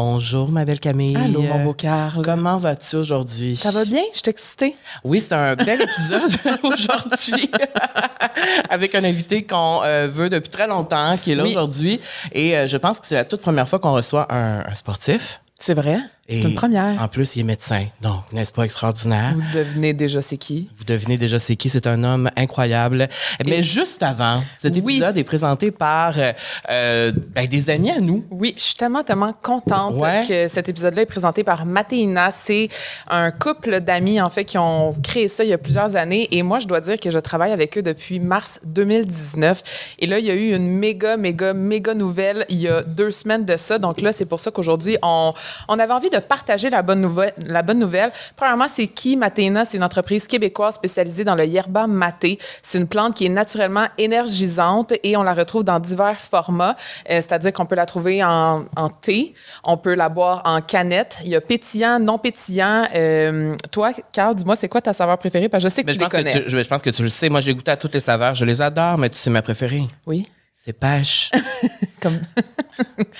Bonjour, ma belle Camille. Allô, mon beau Carl. Comment vas-tu aujourd'hui? Ça va bien? Je suis excitée. Oui, c'est un bel épisode aujourd'hui avec un invité qu'on euh, veut depuis très longtemps, qui est là Oui. aujourd'hui. Et euh, je pense que c'est la toute première fois qu'on reçoit un, un sportif. C'est vrai? C'est une première. En plus, il est médecin. Donc, n'est-ce pas extraordinaire? Vous devinez déjà c'est qui? Vous devinez déjà c'est qui, c'est un homme incroyable. Mais juste avant, cet Oui. épisode est présenté par euh, euh, ben, des amis à nous. Oui, je suis tellement, tellement contente Ouais. que cet épisode-là est présenté par Mathéina. C'est un couple d'amis, en fait, qui ont créé ça il y a plusieurs années. Et moi, je dois dire que je travaille avec eux depuis mars 2019. Et là, il y a eu une méga, méga, méga nouvelle il y a deux semaines de ça. Donc là, c'est pour ça qu'aujourd'hui, on, on avait envie de partager la bonne nouvelle. La bonne nouvelle. Premièrement, c'est qui Mathéina? C'est une entreprise québécoise spécialisée dans le yerba maté. C'est une plante qui est naturellement énergisante et on la retrouve dans divers formats. Euh, C'est-à-dire qu'on peut la trouver en, en thé, on peut la boire en canette. Il y a pétillant, non pétillant. Euh, toi, Carl, dis-moi, c'est quoi ta saveur préférée? Parce que je sais que Mais tu je, les pense que connais. tu, je, je pense que tu le sais. Moi, j'ai goûté à toutes les saveurs. Je les adore, mais tu sais ma préférée. Oui, C'est pêche. comme,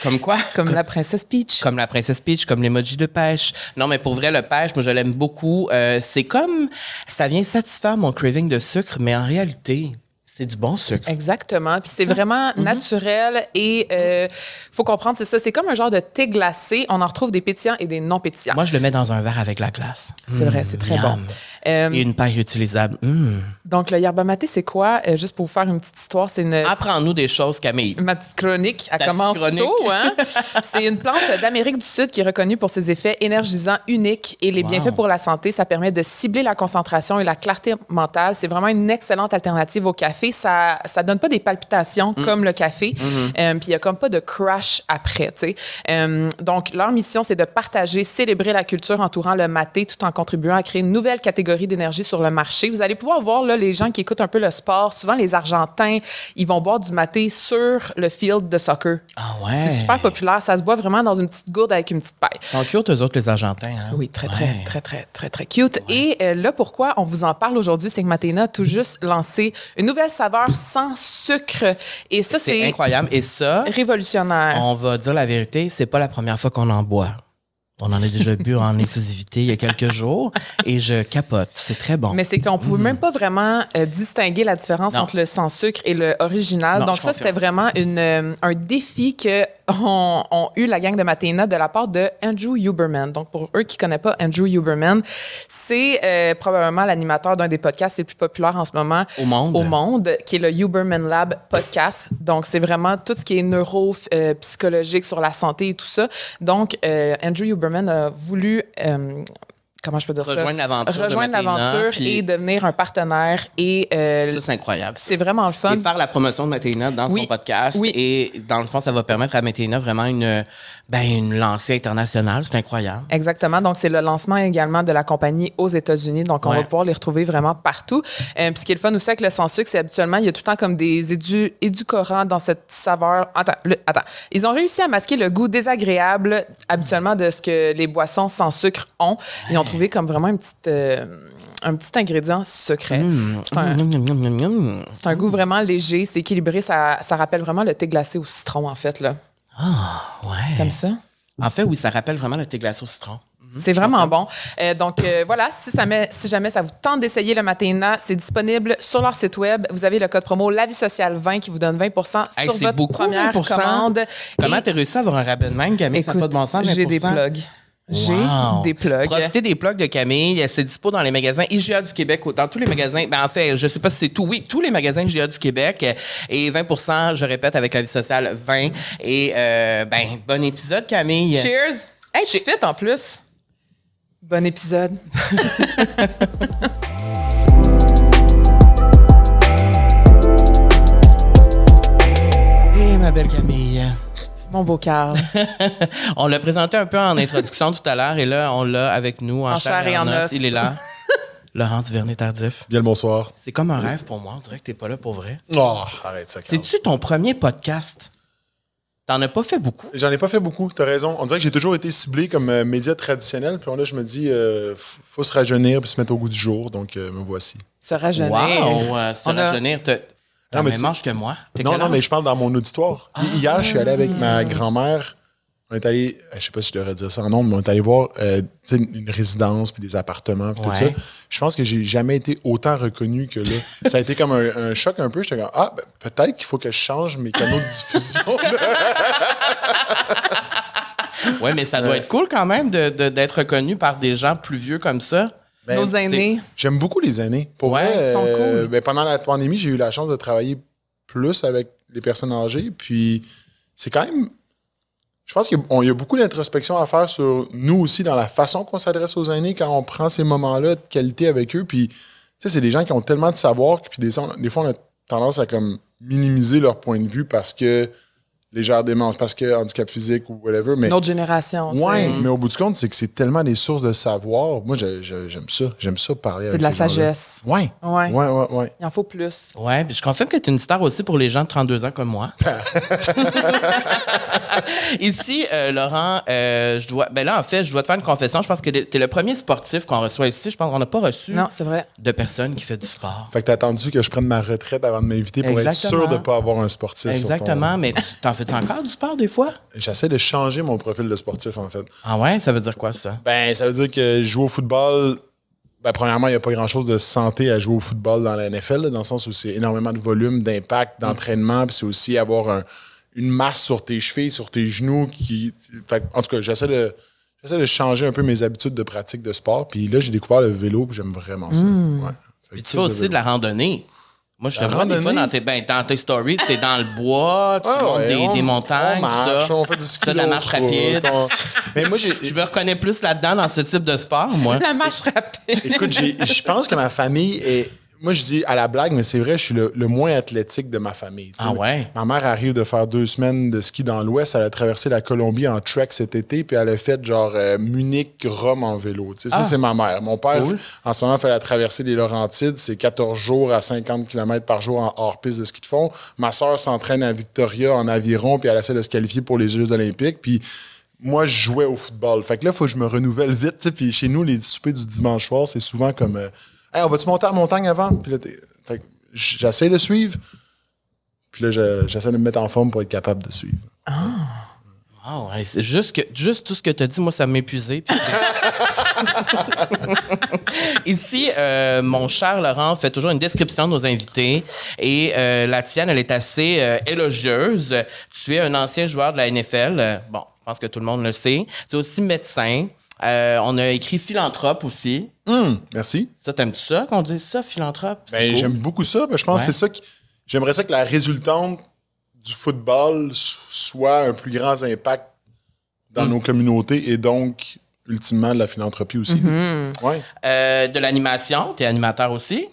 comme quoi? comme la princesse Peach. Comme la princesse Peach, comme l'emoji de pêche. Non, mais pour vrai, le pêche, moi, je l'aime beaucoup. Euh, c'est comme, ça vient satisfaire mon craving de sucre, mais en réalité, c'est du bon sucre. Exactement. Puis c'est vraiment naturel et euh, faut comprendre, c'est ça. C'est comme un genre de thé glacé. On en retrouve des pétillants et des non pétillants. Moi, je le mets dans un verre avec la glace. c'est vrai, c'est très Yum. bon. Euh, Et une paille réutilisable. Mm. Donc, le yerba maté, c'est quoi? Euh, juste pour vous faire une petite histoire, c'est une, Apprends-nous des choses, Camille. Ma petite chronique, elle Ta commence chronique. tôt. Hein? C'est une plante d'Amérique du Sud qui est reconnue pour ses effets énergisants uniques et les Wow. bienfaits pour la santé. Ça permet de cibler la concentration et la clarté mentale. C'est vraiment une excellente alternative au café. Ça ça donne pas des palpitations Mm. comme le café. Mm-hmm. Euh, Puis il y a comme pas de crash après. tu sais. Euh, donc, leur mission, c'est de partager, célébrer la culture entourant le maté tout en contribuant à créer une nouvelle catégorie d'énergie sur le marché. Vous allez pouvoir voir là, les gens qui écoutent un peu le sport, souvent les Argentins, ils vont boire du maté sur le field de soccer. Ah ouais. C'est super populaire. Ça se boit vraiment dans une petite gourde avec une petite paille. Sont cute, eux autres, les Argentins. hein? Oui, très, Ouais. très, très, très, très, très cute. Et euh, là, pourquoi on vous en parle aujourd'hui, c'est que Matena a tout juste lancé une nouvelle saveur sans sucre. Et ça, C'est c'est incroyable. Et ça, révolutionnaire. on va dire la vérité, c'est pas la première fois qu'on en boit. On en a déjà bu en exclusivité il y a quelques jours et je capote. C'est très bon. Mais c'est qu'on pouvait même pas vraiment euh, distinguer la différence. Non. entre le sans sucre et le original. Non, Donc ça, c'était vraiment une, euh, un défi que ont, ont eu la gang de Matena de la part de Andrew Huberman. Donc pour eux qui connaissent pas Andrew Huberman, c'est euh, probablement l'animateur d'un des podcasts les plus populaires en ce moment Au monde. au monde, qui est le Huberman Lab podcast. Donc c'est vraiment tout ce qui est neuro euh, sur la santé et tout ça. Donc euh, Andrew Huberman a voulu euh, comment je peux dire Rejoindre ça l'aventure rejoindre l'aventure puis- et devenir un partenaire et euh, Ça, c'est incroyable. c'est vraiment le fun. Et faire la promotion de Matéina dans Oui. son podcast. Oui. Et dans le fond, ça va permettre à Matéina vraiment une, ben, une lancée internationale. C'est incroyable. Exactement. Donc, c'est le lancement également de la compagnie aux États-Unis. Donc, on Ouais. va pouvoir les retrouver vraiment partout. Euh, puis, ce qui est le fun aussi avec le sans sucre, c'est habituellement, il y a tout le temps comme des édu édulcorants dans cette saveur. Attends, le- attends. Ils ont réussi à masquer le goût désagréable habituellement de ce que les boissons sans sucre ont. Ils ont trouvé comme vraiment une petite, euh, un petit ingrédient secret. C'est un, miam. c'est un goût vraiment léger, c'est équilibré. Ça, ça rappelle vraiment le thé glacé au citron, en fait. là. Ouais. Comme ça? En fait, oui, ça rappelle vraiment le thé glacé au citron. C'est vraiment bon. Euh, donc euh, voilà, si, ça met- si jamais ça vous tente d'essayer le Matena, c'est disponible sur leur site web. Vous avez le code promo La Vie Sociale 20 qui vous donne 20 Hey, sur votre beaucoup, première 20%. commande. Comment t'as réussi à avoir un rabais de même, Camille? ça pas de bon sens, j'ai des 20%? plugs. J'ai Wow. des plugs. Profitez des plugs de Camille. C'est dispo dans les magasins IGA du Québec, dans tous les magasins. Ben, en fait, je sais pas si c'est tout. Oui, tous les magasins IGA du Québec. Et 20 je répète, avec la vie sociale, 20 Et, euh, ben, bon épisode, Camille. Cheers! Hey, tu fit en plus. Bon épisode. Hé, ma belle Camille. Mon beau Carl. on l'a présenté un peu en introduction tout à l'heure et là, on l'a avec nous en, En chair et en os. Il est là. Laurent Duvernay-Tardif. Bien le bonsoir. C'est comme un rêve pour moi. On dirait que t'es pas là pour vrai. Oh, arrête ça, Carl. C'est-tu ton premier podcast? T'en as pas fait beaucoup? J'en ai pas fait beaucoup, t'as raison. On dirait que j'ai toujours été ciblé comme euh, média traditionnel. Puis là, je me dis, euh, faut se rajeunir puis se mettre au goût du jour. Donc, euh, me voici. Se rajeunir. Wow! Euh, se On a- rajeunir. T'as Non, mais le même âge que moi. T'es Non, non, mais je parle dans mon auditoire. Hi- Hier, je suis allé avec ma grand-mère on est allé, euh, je sais pas si je devrais dire ça en nombre, mais on est allé voir euh, une résidence, puis des appartements, puis Ouais. tout ça. Je pense que j'ai jamais été autant reconnu que là. ça a été comme un, un choc un peu. J'étais comme, ah, ben, peut-être qu'il faut que je change mes canaux de diffusion. Ouais, mais ça doit être cool quand même de- de- d'être reconnu par des gens plus vieux comme ça. Ben, Nos aînés. J'aime beaucoup les années. Pour Ouais, vrai, ils sont euh, cool. ben, pendant la pandémie, j'ai eu la chance de travailler plus avec les personnes âgées. Puis c'est quand même. Je pense qu'il y a- y beaucoup d'introspection à faire sur nous aussi dans la façon qu'on s'adresse aux aînés quand on prend ces moments-là de qualité avec eux. Puis, tu sais, c'est des gens qui ont tellement de savoir que puis des, des fois, on a tendance à comme minimiser leur point de vue parce que légère démence, parce que handicap physique ou whatever. Mais Une autre génération. tu sais. Ouais, mais au bout du compte, c'est que c'est tellement des sources de savoir. Moi, j'aime ça. J'aime ça parler avec de la sagesse. Ouais. Ouais. Ouais, ouais, ouais. Il en faut plus. Ouais, puis je confirme que tu es une star aussi pour les gens de 32 ans comme moi. ici, euh, Laurent, euh, je dois. Ben là, en fait, je dois te faire une confession. Je pense que tu es le premier sportif qu'on reçoit ici. Je pense qu'on n'a pas reçu Non, c'est vrai. de personne qui fait du sport. Fait que t'as attendu que je prenne ma retraite avant de m'inviter pour Exactement. être sûr de ne pas avoir un sportif. sur ton- Exactement, mais tu t'en fais encore du sport des fois? J'essaie de changer mon profil de sportif, en fait. Ah ouais, ça veut dire quoi ça? Ben, ça veut dire que je joue au football. Ben, premièrement, il n'y a pas grand-chose de santé à jouer au football dans la NFL, là, dans le sens où c'est énormément de volume, d'impact, d'entraînement, puis c'est aussi avoir un- une masse sur tes chevilles, sur tes genoux. qui fait, En tout cas, j'essaie de, j'essaie de changer un peu mes habitudes de pratique de sport. Puis là, j'ai découvert le vélo, puis j'aime vraiment ça. Ouais. Fait Puis tu fais aussi de la randonnée. Moi, je te vois des fois dans tes, ben, dans tes stories, t'es dans le bois, tu Ah montes ouais, des, on- des montagnes, on marche, ça. on fait du ski Ça, de la marche rapide. on- Mais moi, j'ai, Je me reconnais plus là-dedans dans ce type de sport, moi. La marche rapide. Écoute, j'ai- je pense que ma famille est. Moi, je dis à la blague, mais c'est vrai, je suis le, le moins athlétique de ma famille. Ah ouais? Ma mère arrive de faire deux semaines de ski dans l'Ouest. Elle a traversé la Colombie en trek cet été, puis elle a fait genre euh, Munich, Rome en vélo. Sais, Ça, Ah. c'est ma mère. Mon père, Cool. en ce moment, fait la traversée des Laurentides. C'est 14 jours à 50 km par jour en hors-piste de ski de fond. Ma soeur s'entraîne à Victoria en aviron, puis elle essaie de se qualifier pour les Jeux olympiques. Puis moi, je jouais au football. Fait que là, il faut que je me renouvelle vite. Puis chez nous, les soupers du dimanche soir, c'est souvent comme euh, Hey, on va-tu monter la montagne avant? Puis là, j'essaie de suivre. Puis là, je- j'essaie de me mettre en forme pour être capable de suivre. Ah c'est juste, que, juste tout ce que tu as dit, moi, ça m'a épuisé. puis c'est- Ici, euh, mon cher Laurent fait toujours une description de nos invités et euh, la tienne, elle est assez euh, élogieuse. Tu es un ancien joueur de la NFL. Bon, je pense que tout le monde le sait. Tu es aussi médecin. Euh, on a écrit philanthrope aussi. Hum, merci. Ça, t'aimes-tu ça qu'on dise ça, philanthrope? Ben, cool. J'aime beaucoup ça. Ben, je pense Ouais. que c'est ça que. J'aimerais ça que la résultante du football so- soit un plus grand impact dans Mm. nos communautés et donc, ultimement, de la philanthropie aussi. Ouais. Euh, de l'animation, tu es animateur aussi?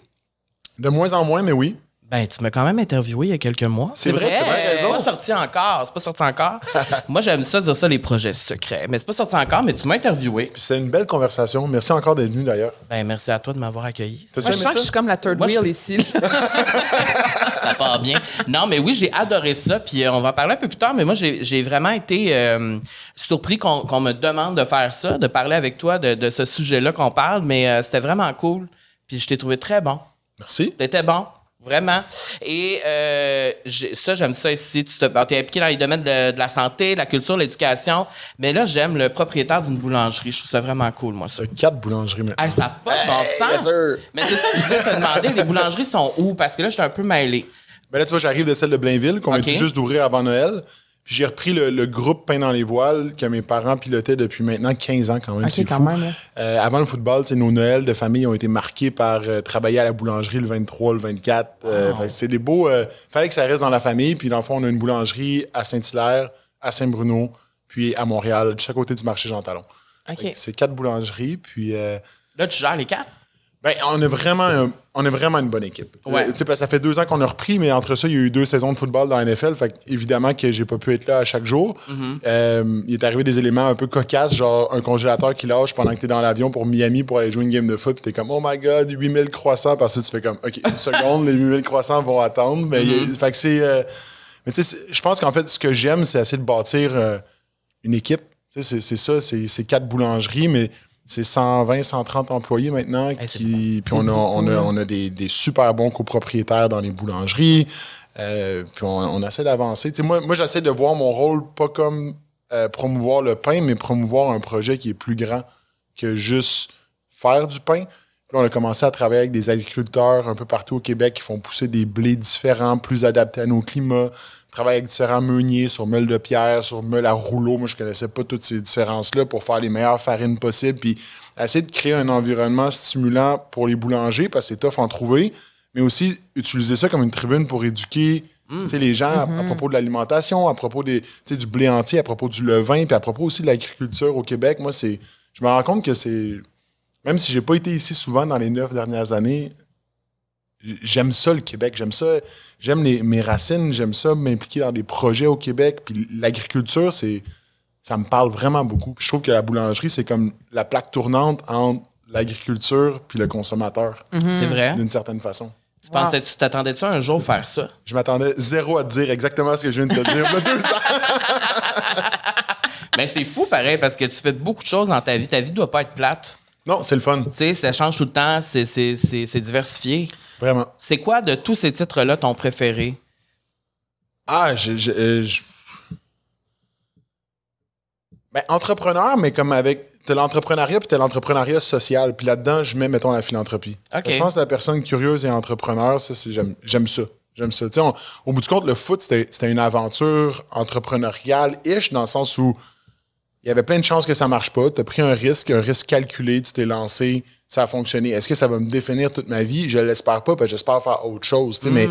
De moins en moins, mais oui. Ben, tu m'as quand même interviewé il y a quelques mois. C'est vrai, c'est vrai, C'est pas sorti encore. C'est pas sorti encore. Moi, j'aime ça dire ça, les projets secrets. Mais c'est pas sorti encore, mais tu m'as interviewé. Puis c'était une belle conversation. Merci encore d'être venu d'ailleurs. Ben, merci à toi de m'avoir accueilli. Moi, je sens que je suis comme la third Moi, je- wheel ici. Ça part bien. Non, mais oui, j'ai adoré ça. Puis euh, on va en parler un peu plus tard, mais moi, j'ai j'ai vraiment été euh, surpris qu'on qu'on me demande de faire ça, de parler avec toi de, de ce sujet-là qu'on parle. Mais euh, c'était vraiment cool. Puis je t'ai trouvé très bon. Merci. T'étais bon. Vraiment. Et euh, j'ai- ça, j'aime ça ici. Tu te, bon, t'es impliqué dans les domaines de, de la santé, la culture, l'éducation. Mais là, j'aime le propriétaire d'une boulangerie. Je trouve ça vraiment cool, moi, ça. Quatre boulangeries maintenant. Hey, ça n'a pas de bon sens. yes. Mais c'est ça que je voulais te demander. Les boulangeries sont où? Parce que là, je suis un peu mêlé. Ben là, tu vois, j'arrive de celle de Blainville, qu'on Ok. vient tout juste d'ouvrir avant Noël. J'ai repris le, le groupe Pain dans les voiles que mes parents pilotaient depuis maintenant 15 ans quand même. Ok, c'est quand fou. même, hein. Euh, avant le football, tu sais, nos Noëls de famille ont été marqués par euh, travailler à la boulangerie le 23, le 24. Euh, que c'est des beaux. euh, fallait que ça reste dans la famille. Puis dans le fond, on a une boulangerie à Saint-Hilaire, à Saint-Bruno, puis à Montréal, juste à côté du marché Jean Talon. OK. Fait que C'est quatre boulangeries. Puis. euh, Là, tu gères les quatre? Ben, on, a vraiment un- on est vraiment une bonne équipe. Ouais. Euh, parce que ça fait deux ans qu'on a repris, mais entre ça, il y a eu deux saisons de football dans la NFL. Fait que, évidemment que j'ai pas pu être là à chaque jour. Euh, il est arrivé des éléments un peu cocasses, genre un congélateur qui lâche pendant que tu es dans l'avion pour Miami pour aller jouer une game de foot. Tu es comme, oh my god, 8000 croissants. Parce que tu fais comme, OK, une seconde, les 8000 croissants vont attendre. A- fait que c'est. euh, mais tu sais, je pense qu'en fait, ce que j'aime, c'est essayer de bâtir une équipe. C'est ça, c'est c'est quatre boulangeries, mais c'est 120, 130 employés maintenant. qui, puis on a, on a, on a des, des super bons copropriétaires dans les boulangeries. Euh, puis on, on essaie d'avancer. Tu sais, Moi, moi j'essaie de voir mon rôle pas comme euh, promouvoir le pain, mais promouvoir un projet qui est plus grand que juste faire du pain. Puis on a commencé à travailler avec des agriculteurs un peu partout au Québec qui font pousser des blés différents, plus adaptés à nos climats. Travailler avec différents meuniers sur meule de pierre, sur meule à rouleau. Moi, je connaissais pas toutes ces différences-là pour faire les meilleures farines possibles. Puis essayer de créer un environnement stimulant pour les boulangers parce que c'est tough en trouver, mais aussi utiliser ça comme une tribune pour éduquer sais, les gens à, à propos de l'alimentation, à propos des, du blé entier, à propos du levain, puis à propos aussi de l'agriculture au Québec. Moi, c'est, je me rends compte que c'est, même si j'ai pas été ici souvent dans les neuf dernières années, j'aime ça le Québec, j'aime ça, j'aime les- mes racines, j'aime ça m'impliquer dans des projets au Québec, puis l'agriculture, c'est, ça me parle vraiment beaucoup. Puis je trouve que la boulangerie, c'est comme la plaque tournante entre l'agriculture puis le consommateur, C'est vrai. d'une certaine façon. Tu pensais, tu t'attendais-tu un jour faire ça? Je m'attendais zéro à te dire exactement ce que je viens de te dire. Mais c'est fou, pareil, parce que tu fais beaucoup de choses dans ta vie. Ta vie doit pas être plate. Non, c'est le fun, Tu sais, ça change tout le temps, c'est- c'est c'est- c'est diversifié. Vraiment. C'est quoi de tous ces titres-là ton préféré? Ah, je. je- euh, je- Ben, entrepreneur, mais comme avec. T'as l'entrepreneuriat puis t'as l'entrepreneuriat social. Puis là-dedans, je mets, mettons, la philanthropie. OK. Je pense que la personne curieuse et entrepreneur, ça, c'est, j'aime, j'aime ça. J'aime ça. On- au bout du compte, le foot, c'était, c'était une aventure entrepreneuriale-ish, dans le sens où il y avait plein de chances que ça marche pas. Tu as pris un risque, un risque calculé, tu t'es lancé, ça a fonctionné. Est-ce que ça va me définir toute ma vie? Je l'espère pas, parce que j'espère faire autre chose. Mais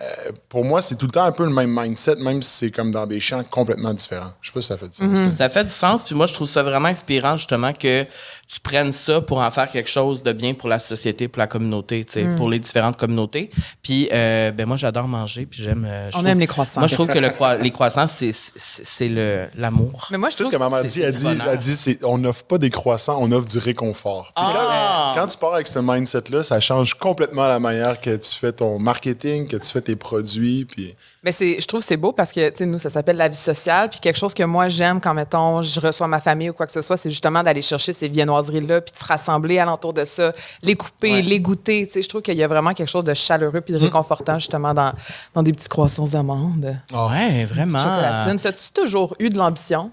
euh, pour moi, c'est tout le temps un peu le même mindset, même si c'est comme dans des champs complètement différents. Je sais pas si ça fait du sens. Ça fait du sens, puis moi, je trouve ça vraiment inspirant, justement, que tu prennes ça pour en faire quelque chose de bien pour la société, pour la communauté, tu sais, pour les différentes communautés. Puis, euh, ben moi, j'adore manger, puis j'aime... euh, On trouve- aime les croissants. Moi, je trouve que le croi- les croissants, c'est- c'est c'est le- l'amour. Mais moi, je Tu sais ce que maman dit? c'est Elle dit, elle dit c'est, on n'offre pas des croissants, on offre du réconfort. Ah! Quand, quand tu pars avec ce mindset-là, ça change complètement la manière que tu fais ton marketing, que tu fais tes produits. Puis... Mais c'est, je trouve que c'est beau parce que, tu sais, nous, ça s'appelle la vie sociale. Puis quelque chose que moi, j'aime quand, mettons, je reçois ma famille ou quoi que ce soit, c'est justement d'aller chercher ces puis de se rassembler alentour de ça, les couper, Ouais. les goûter. Tu sais, je trouve qu'il y a vraiment quelque chose de chaleureux puis de réconfortant, justement, dans, dans des petits croissants d'amandes. Ouais, vraiment. Chocolatine. T'as-tu toujours eu de l'ambition?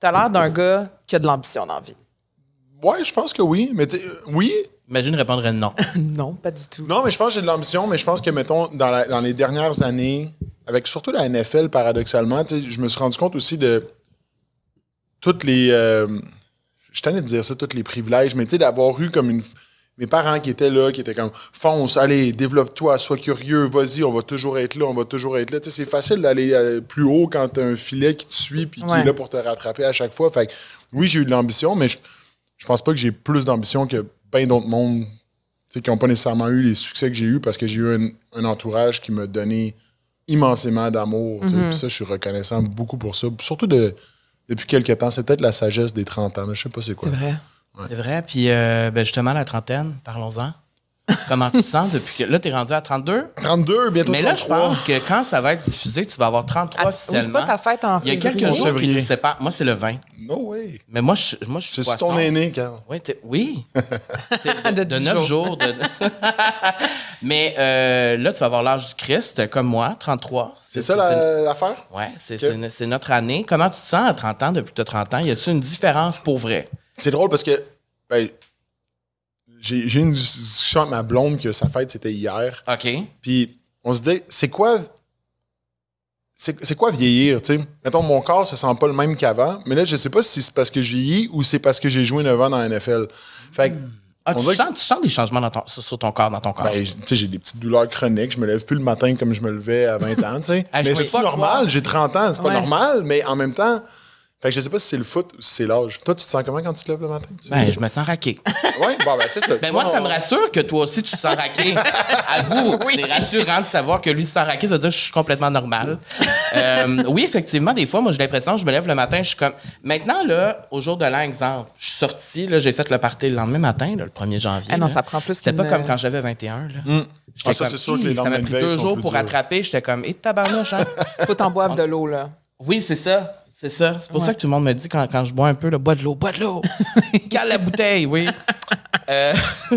T'as l'air d'un gars qui a de l'ambition dans la vie. Ouais, je pense que oui. Mais t'es- oui, Imagine répondre non. non, pas du tout. Non, mais je pense que j'ai de l'ambition, mais je pense que, mettons, dans, la- dans les dernières années, avec surtout la NFL, paradoxalement, tu sais, je me suis rendu compte aussi de toutes les. euh, je tenais de dire ça, tous les privilèges, mais tu sais, d'avoir eu comme une. Mes parents qui étaient là, qui étaient comme fonce, allez, développe-toi, sois curieux, vas-y, on va toujours être là, on va toujours être là. Tu sais, c'est facile d'aller euh, plus haut quand t'as un filet qui te suit puis qui Ouais. est là pour te rattraper à chaque fois. Fait que, oui, j'ai eu de l'ambition, mais je, je pense pas que j'ai plus d'ambition que plein d'autres mondes tu sais, qui n'ont pas nécessairement eu les succès que j'ai eu parce que j'ai eu un, un entourage qui m'a donné immensément d'amour. tu sais. Puis ça, je suis reconnaissant beaucoup pour ça. Surtout de, depuis quelques temps. C'est peut-être la sagesse des 30 ans. mais Je sais pas c'est quoi. C'est vrai. C'est vrai. Puis, euh, ben justement, la trentaine, parlons-en. Comment tu te sens depuis que. Là, t'es rendu à 32? 32, bientôt Mais là, je 33. pense que quand ça va être diffusé, tu vas avoir 33 Ah, oui, c'est officiellement. pas ta fête en Il y a février. quelques jours qui Février. nous séparent. Moi, c'est le 20. No way. Mais moi, je, moi, je suis poisson. ton aîné, Carl. Oui, t'es- oui. C'est De de, 10 9 jours. jours. de- Mais euh, là, tu vas avoir l'âge du Christ, comme moi, 33. C'est ça la- l'affaire? Oui, c'est c'est- c'est notre année. Comment tu te sens à 30 ans depuis que tu as 30 ans? Y a-t-il une différence pour vrai? C'est drôle parce que ben, j'ai eu une discussion avec ma blonde que sa fête, c'était hier. OK. Puis on se dit, c'est quoi. C'est quoi vieillir, tu sais? Mettons, mon corps, ça sent pas le même qu'avant, mais là, je sais pas si c'est parce que je vieillis ou c'est parce que j'ai joué 9 ans dans la NFL. Fait que, Ah, tu, sens, tu sens des changements dans ton- sur, ton corps, dans ton corps? ben, tu sais, j'ai des petites douleurs chroniques, je me lève plus le matin comme je me levais à 20 ans, tu sais. Je mais c'est pas normal, j'ai 30 ans, c'est pas normal, mais en même temps, fait que je sais pas si c'est le foot ou si c'est l'âge. Toi, tu te sens comment quand tu te lèves le matin? Tu- ben, je me sens raqué. Ouais, bon, ben, c'est ça. Ben moi, vois, ça on- me rassure que toi aussi, tu te sens raqué. Avoue, c'est rassurant de savoir que lui se sent raqué, ça veut dire que je suis complètement normal. Euh, oui, effectivement, des fois, moi, j'ai l'impression, je me lève le matin, je suis comme... Maintenant, là, au jour de l'an, exemple, je suis sorti, là, j'ai fait le party le lendemain matin, là, le 1er janvier. Ah non, là. ça prend plus C'était pas comme quand j'avais 21, là. J'étais Ah, ça, c'est sûr que les Ça m'a pris deux jours pour durs. rattraper, j'étais comme, et tabarnouche, hein? Faut t'en boire de l'eau, là. Oui, c'est ça. C'est ça. C'est pour ça que tout le monde me dit quand, quand je bois un peu, là, bois de l'eau, bois de l'eau. Cale la bouteille, oui. Euh,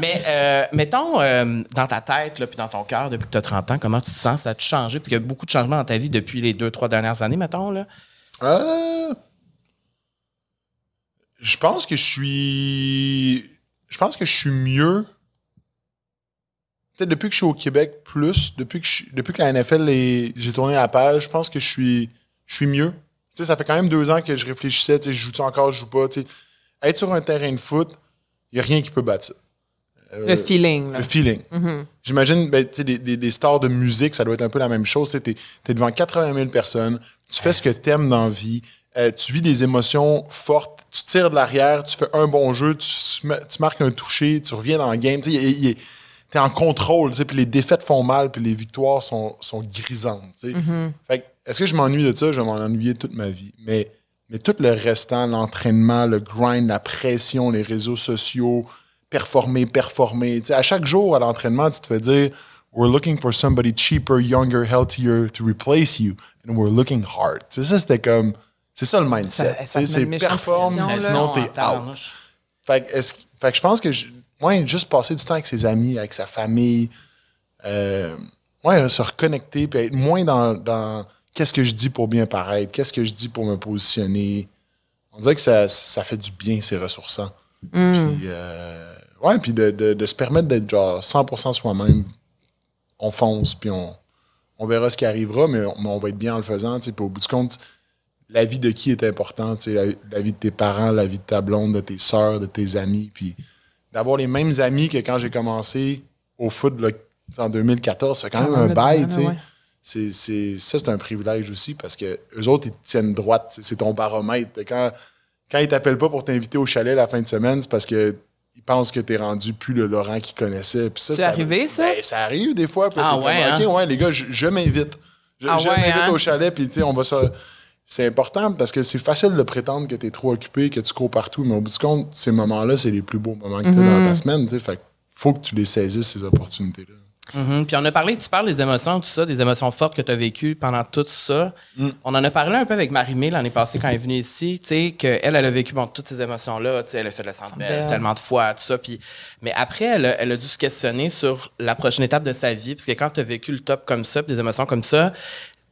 mais euh, mettons, euh, dans ta tête, là, puis dans ton cœur, depuis que tu as 30 ans, comment tu te sens? Ça a-tu changé? Parce qu'il y a beaucoup de changements dans ta vie depuis les deux, trois dernières années, mettons. Là. Euh, je pense que je suis. Je pense que je suis mieux. Peut-être depuis que je suis au Québec plus, depuis que, je- depuis que la NFL est- j'ai tourné la page, je pense que je suis, je suis mieux. Sais, ça fait quand même deux ans que je réfléchissais, tu sais, je joue-tu encore, je joue pas. tu sais. Être sur un terrain de foot, il n'y a rien qui peut battre ça. Le feeling. là. Le feeling. J'imagine, ben, tu sais, des, des- des stars de musique, ça doit être un peu la même chose. Tu es, devant 80 000 personnes, tu fais ce que tu aimes dans la vie, euh, tu vis des émotions fortes, tu tires de l'arrière, tu fais un bon jeu, tu, tu marques un toucher, tu reviens dans le game. Tu es en contrôle, tu sais, puis les défaites font mal, puis les victoires sont, sont grisantes. tu sais. Fait que, est-ce que je m'ennuie de ça? Je vais m'en ennuyer toute ma vie. Mais, mais tout le restant, l'entraînement, le grind, la pression, les réseaux sociaux, performer, performer. Tu sais, à chaque jour à l'entraînement, tu te fais dire We're looking for somebody cheaper, younger, healthier to replace you. And we're looking hard. Tu sais, ça, c'était comme. C'est ça le mindset. C'est performe, sinon t'es out. Fait fait que je pense que je, ouais, juste passer du temps avec ses amis, avec sa famille, euh, ouais, se reconnecter, puis être moins dans, dans qu'est-ce que je dis pour bien paraître, qu'est-ce que je dis pour me positionner? On dirait que ça, ça fait du bien, c'est ressourçant. Puis, euh, ouais, puis de, de- de se permettre d'être genre 100% soi-même. On fonce, puis on, on verra ce qui arrivera, mais on, mais on va être bien en le faisant. Puis au bout du compte, la vie de qui est importante, la, la vie de tes parents, la vie de ta blonde, de tes sœurs, de tes amis, puis d'avoir les mêmes amis que quand j'ai commencé au foot là, en 2014, c'est quand même un bail, tu sais. Ouais. C'est, c'est- ça, c'est un privilège aussi parce que eux autres, ils te tiennent droite. C'est ton baromètre. Quand, quand ils t'appellent pas pour t'inviter au chalet la fin de semaine, c'est parce que ils pensent que t'es rendu plus le Laurent qu'ils connaissaient. Puis ça, C'est ça- arrivé, ça? Ben, ça arrive des fois. Ah t'es comme, ouais, hein? OK, ouais, les gars, je, je m'invite. Je, Ah je ouais, m'invite hein? au chalet, puis on va se... C'est important parce que c'est facile de prétendre que tu es trop occupé, que tu cours partout, mais au bout du compte, ces moments-là, c'est les plus beaux moments que tu as Mm-hmm. dans ta semaine. Fait faut que tu les saisisses, ces opportunités-là. Mhm. Puis on a parlé, tu parles des émotions, tout ça, des émotions fortes que tu as vécues pendant tout ça. Mm. On en a parlé un peu avec Marie-Mé l'année passée quand elle est venue ici, tu sais, qu'elle, elle a vécu bon, toutes ces émotions-là, tu sais, elle a fait centre Bell Bell. tellement de fois, tout ça. Puis, mais après, elle a, elle a dû se questionner sur la prochaine étape de sa vie, parce que quand tu as vécu le top comme ça, puis des émotions comme ça,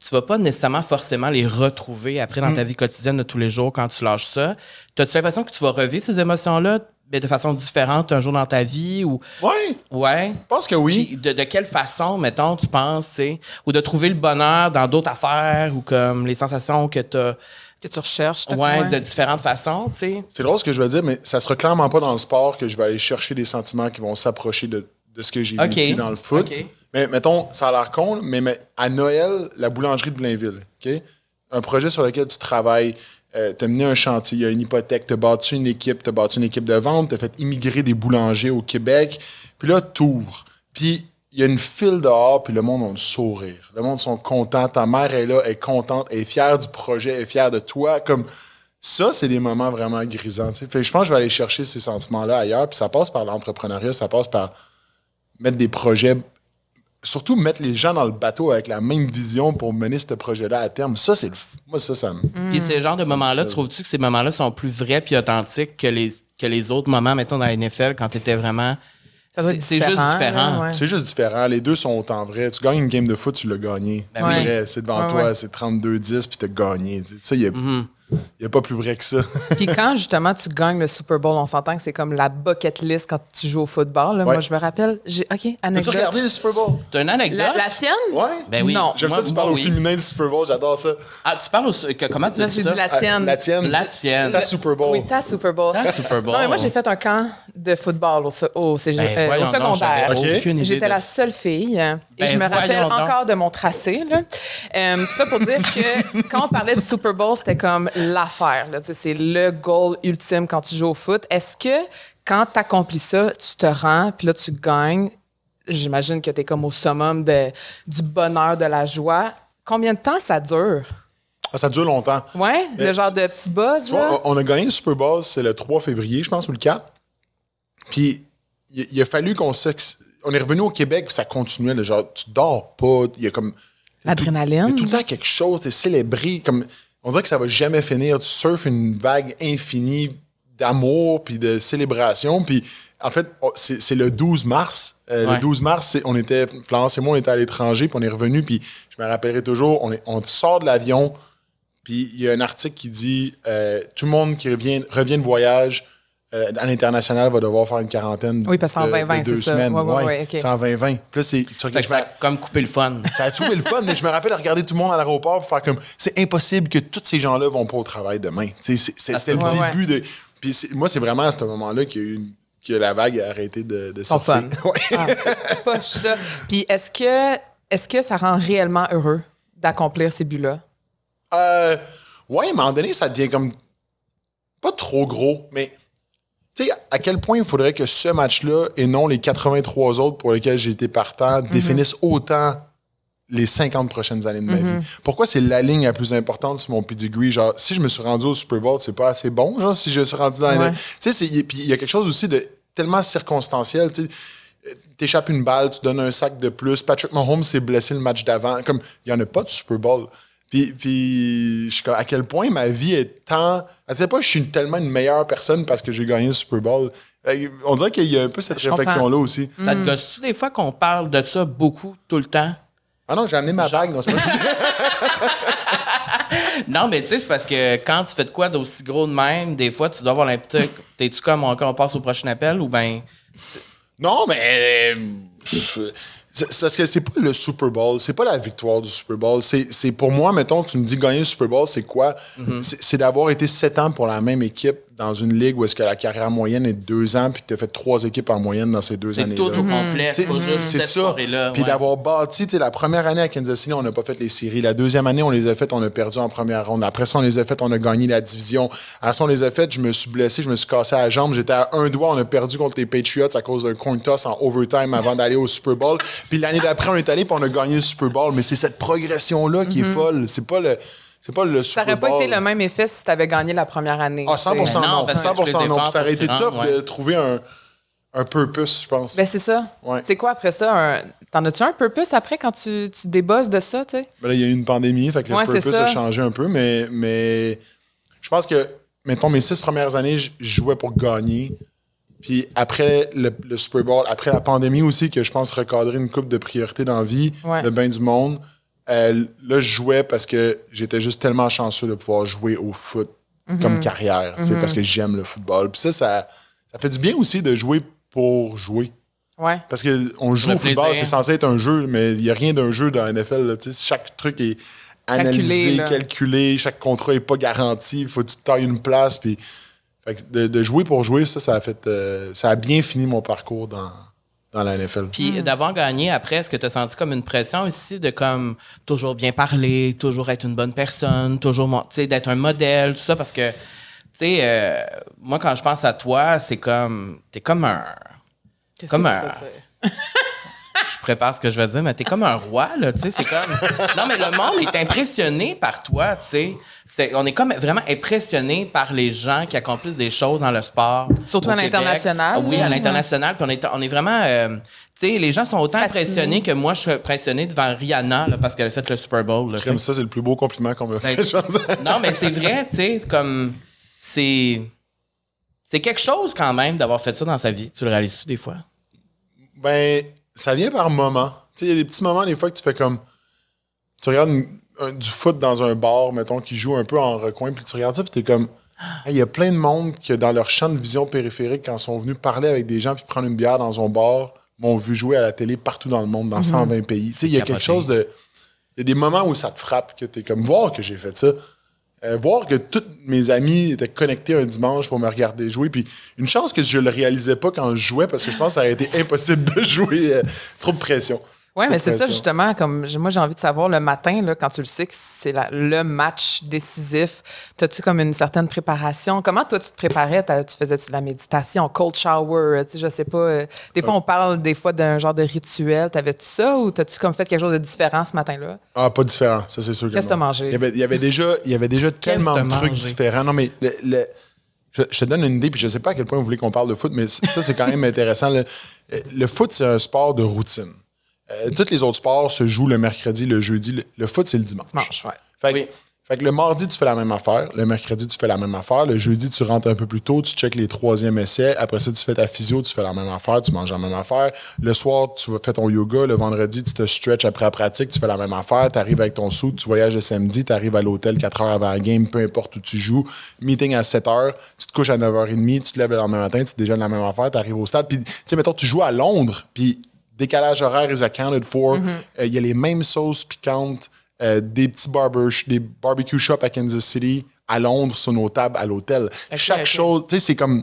tu vas pas nécessairement forcément les retrouver après Mm. dans ta vie quotidienne de tous les jours quand tu lâches ça. T'as-tu l'impression que tu vas revivre ces émotions-là mais de façon différente un jour dans ta vie ou Oui, ouais je pense que oui. puis de, de quelle façon, mettons, tu penses, tu sais, ou de trouver le bonheur dans d'autres affaires ou comme les sensations que tu as, Que tu recherches. ouais, ouais. de différentes façons, tu sais. C'est drôle ce que je veux dire, mais ça sera clairement pas dans le sport que je vais aller chercher des sentiments qui vont s'approcher de, de ce que j'ai OK. vécu dans le foot. Mais mettons, ça a l'air con, mais, mais à Noël, la boulangerie de Blainville, OK? Un projet sur lequel tu travailles, euh, tu mené un chantier, il y a une hypothèque, tu as une équipe, tu as une équipe de vente, tu as fait immigrer des boulangers au Québec. Puis là, tu ouvres. Puis il y a une file dehors, puis le monde a le sourire. Le monde sont contents. Ta mère est là, est contente, est fière du projet, est fière de toi. Comme ça, c'est des moments vraiment grisants. je pense que je vais aller chercher ces sentiments-là ailleurs. Puis ça passe par l'entrepreneuriat, ça passe par mettre des projets surtout mettre les gens dans le bateau avec la même vision pour mener ce projet-là à terme. Ça, c'est le. f- Moi, ça, ça me. Puis ces genres de moments-là, trouves-tu que ces moments-là sont plus vrais puis authentiques que les, que les autres moments, mettons, dans la NFL quand tu étais vraiment. C'est c'est juste différent, ouais. C'est juste différent. Les deux sont autant vrais. Tu gagnes une game de foot, tu l'as gagné. c'est oui. vrai. C'est devant Ouais, toi, ouais. c'est 32-10, puis tu as gagné. Ça, il n'y a, Mm-hmm. Il y a pas plus vrai que ça. Puis quand justement tu gagnes le Super Bowl, on s'entend que c'est comme la bucket list quand tu joues au football. là. Ouais. Moi, je me rappelle. J'ai, OK, As-tu anecdote. regardé le Super Bowl? T'as une anecdote? La, la sienne? Ouais. Ben oui. Non. J'aime Moi- ça, tu parles moi, au oui. féminin du Super Bowl, j'adore ça. Ah, tu parles au. que- comment tu Là, dis j'ai ça? dit la tienne. Ah, La tienne. La tienne. Ta Super Bowl. Oui, ta Super Bowl. Ta Super Bowl. Non, mais moi, j'ai fait un camp de football au, au, CG Ben, euh, au secondaire. j'avais Ok. aucune idée J'étais de la seule fille. et Ben, je me rappelle encore de mon tracé. Là. Euh, tout ça pour dire que quand on parlait du Super Bowl, c'était comme l'affaire. C'est le goal ultime quand tu joues au foot. Est-ce que quand tu accomplis ça, tu te rends, puis là, tu gagnes, j'imagine que tu es comme au summum de, du bonheur, de la joie. Combien de temps ça dure? Ah, ça dure longtemps. Mais le genre de petit buzz. Tu là? vois, on a gagné le Super Bowl, c'est le 3 février, je pense, ou le 4. Puis, il, il a fallu qu'on On est revenu au Québec, puis ça continuait. là, genre, tu dors pas. Il y a comme. L'adrénaline. tout le temps quelque chose, t'es célébré. Comme, on dirait que ça va jamais finir. Tu surfes une vague infinie d'amour puis de célébration. Puis, en fait, on- c'est le 12 mars. Euh, Ouais. Le 12 mars, on était, Florence et moi, on était à l'étranger, puis on est revenu. Puis, je me rappellerai toujours, on, est, on sort de l'avion, puis Puis il y a un article qui dit euh, tout le monde qui revient, revient de voyage euh, à l'international va devoir faire une quarantaine Oui, parce qu'en de, 2020, de deux c'est ça. semaines. Ouais, ouais, ouais, ok. C'est en 2020. Puis là, c'est, tu regardes, que ça comme couper le fun. ça a trouvé le fun, mais je me rappelle de regarder tout le monde à l'aéroport et faire comme c'est impossible que tous ces gens-là vont pas au travail demain. C'est- c'est- C'était le Ouais, ouais. début de. Puis c'est- moi, c'est vraiment à ce moment-là qu'il y a eu une- que la vague a arrêté de, de surfer. fun. Ouais. Ah, c'est ça. Puis est-ce que, est-ce que ça rend réellement heureux d'accomplir ces buts-là? Euh, ouais, à un moment donné, ça devient comme pas trop gros, mais tu sais, à quel point il faudrait que ce match-là et non les 83 autres pour lesquels j'ai été partant définissent autant les 50 prochaines années de ma vie? Pourquoi c'est la ligne la plus importante sur mon pedigree? Genre, si je me suis rendu au Super Bowl, c'est pas assez bon, genre, si je suis rendu dans Ouais. Tu sais, il y a quelque chose aussi de tellement circonstanciel, tu t'échappes une balle, tu donnes un sac de plus. Patrick Mahomes s'est blessé le match d'avant. Comme, il n'y en a pas de Super Bowl. Puis, je à quel point ma vie est tant... À tel point, je suis tellement une meilleure personne parce que j'ai gagné le Super Bowl. On dirait qu'il y a un peu cette Je réflexion-là aussi. Ça te gosse-tu des fois qu'on parle de ça beaucoup, tout le temps? Ah non, j'ai amené ma bague dans ce moment. Non, mais tu sais, c'est parce que quand tu fais de quoi d'aussi gros de même, des fois, tu dois avoir l'impression. T'es-tu comme, OK, on passe au prochain appel ou ben. Non, mais. euh, pff, C'est parce que c'est pas le Super Bowl, c'est pas la victoire du Super Bowl. C'est c'est pour moi, mettons, tu me dis gagner le Super Bowl, c'est quoi? C'est- C'est d'avoir été sept ans pour la même équipe dans une ligue où est-ce que la carrière moyenne est de deux ans, puis tu as fait trois équipes en moyenne dans ces deux C'est années-là. tout au complet. Pas juste C'est ça. Puis d'avoir bâti, tu sais, la première année à Kansas City, on n'a pas fait les séries. La deuxième année, on les a faites, on a perdu en première ronde. Après ça, on les a faites, on a gagné la division. Après ça, on les a faites, je me suis blessé, je me suis cassé la jambe. J'étais à un doigt, on a perdu contre les Patriots à cause d'un coin toss en overtime avant d'aller au Super Bowl. Puis l'année d'après, on est allé, puis on a gagné le Super Bowl. Mais c'est cette progression-là qui est folle. C'est pas le, c'est pas le. Ça Super n'aurait pas Bowl. été le même effet si tu avais gagné la première année. Ah, 100 tu sais. Ben non, non. parce que 100 tous les non. efforts Ça aurait pour été s'y tough rendre, ouais. de trouver un, un purpose, je pense. Ben, c'est ça. Ouais. C'est quoi après ça? Un... T'en as-tu un purpose après quand tu, tu débosses de ça, tu sais? Ben là, il y a eu une pandémie, fait que le Ouais, c'est purpose ça. a changé un peu, mais, mais je pense que, mettons, mes six premières années, je je jouais pour gagner. Puis après le, le Super Bowl, après la pandémie aussi, que je pense recadrer une coupe de priorité dans la vie, Ouais. de bien du monde, euh, là, je jouais parce que j'étais juste tellement chanceux de pouvoir jouer au foot Mhm. comme carrière, tu sais, parce que j'aime le football. Puis ça, ça, ça fait du bien aussi de jouer pour jouer. Ouais. Parce qu'on joue Le au football, c'est censé être un jeu, mais il n'y a rien d'un jeu dans la NFL. là, tu sais. chaque truc est analysé, calculé, chaque contrat n'est pas garanti. Il faut que tu te tailles une place. Puis, fait que de, de jouer pour jouer, ça, ça a, fait, euh, ça a bien fini mon parcours dans, dans la NFL. Puis d'avoir gagné après, est-ce que tu as senti comme une pression ici de comme toujours bien parler, toujours être une bonne personne, toujours mon- tu sais, d'être un modèle, tout ça? Parce que, tu sais, euh, moi, quand je pense à toi, c'est comme. T'es comme un. Comme un. Je prépare ce que je vais dire, mais t'es comme un roi, là, tu sais, c'est comme... Non, mais le monde est impressionné par toi, tu sais. C'est- On est comme vraiment impressionné par les gens qui accomplissent des choses dans le sport. Surtout à l'international, Oui, à l'international. Puis on est, on est vraiment... euh, tu sais, les gens sont autant impressionnés que moi, je suis impressionné devant Rihanna, là, parce qu'elle a fait le Super Bowl. là. Comme ça, c'est le plus beau compliment qu'on m'a Ben, fait. non, mais c'est vrai, tu sais, c'est comme. C'est. C'est quelque chose quand même d'avoir fait ça dans sa vie. Tu le réalises-tu des fois? Ben, ça vient par moments. Tu sais, il y a des petits moments, des fois, que tu fais comme. Tu regardes une- un- du foot dans un bar, mettons, qui joue un peu en recoin, puis tu regardes ça, puis t'es comme. Hey, Il y a plein de monde qui, dans leur champ de vision périphérique, quand ils sont venus parler avec des gens puis prendre une bière dans un bar, m'ont vu jouer à la télé partout dans le monde, dans 120 pays. Tu sais, il y a quelque chose de. Il y a des moments où ça te frappe, que t'es comme, voir que j'ai fait ça. Euh, voir que tous mes amis étaient connectés un dimanche pour me regarder jouer. Puis une chance que je le réalisais pas quand je jouais, parce que je pense que ça aurait été impossible de jouer. euh, trop de pression. Oui, mais c'est ça justement. Comme moi, j'ai envie de savoir le matin, là, quand tu le sais que c'est le match décisif. As-tu comme une certaine préparation? Comment toi tu te préparais? Tu faisais de la méditation, cold shower Tu sais, je sais pas. euh, Des fois, on parle des fois d'un genre de rituel. T'avais-tu ça ou t'as-tu comme fait quelque chose de différent ce matin-là? Ah, pas différent, ça c'est sûr. que Qu'est-ce que t'as mangé? Il y avait, il y avait déjà, il y avait déjà tellement de trucs mangé? différents. Non, mais le, le- je, je te donne une idée, puis je sais pas à quel point vous voulez qu'on parle de foot, mais ça, c'est quand même intéressant. Le, le foot, c'est un sport de routine. Euh, tous les autres sports se jouent le mercredi, le jeudi. Le, le foot, c'est le dimanche. Dimanche, ouais. Fait, que- Oui. Fait que le mardi, tu fais la même affaire. Le mercredi, tu fais la même affaire. Le jeudi, tu rentres un peu plus tôt, tu checkes les troisièmes essais. Après ça, tu fais ta physio, tu fais la même affaire, tu manges la même affaire. Le soir, tu fais ton yoga. Le vendredi, tu te stretches après la pratique, tu fais la même affaire. Tu arrives avec ton sou, tu voyages le samedi, tu arrives à l'hôtel 4 heures avant la game, peu importe où tu joues. Meeting à 7 heures, tu te couches à 9h30, tu te lèves le lendemain matin, tu déjeunes la même affaire, tu arrives au stade. Puis, tu sais, mettons, tu joues à Londres, puis décalage horaire is accounted for. Euh, Il y a les mêmes sauces piquantes, euh, des petits barber, des barbecue shops à Kansas City, à Londres, sur nos tables, à l'hôtel. Chaque chose, tu sais, c'est comme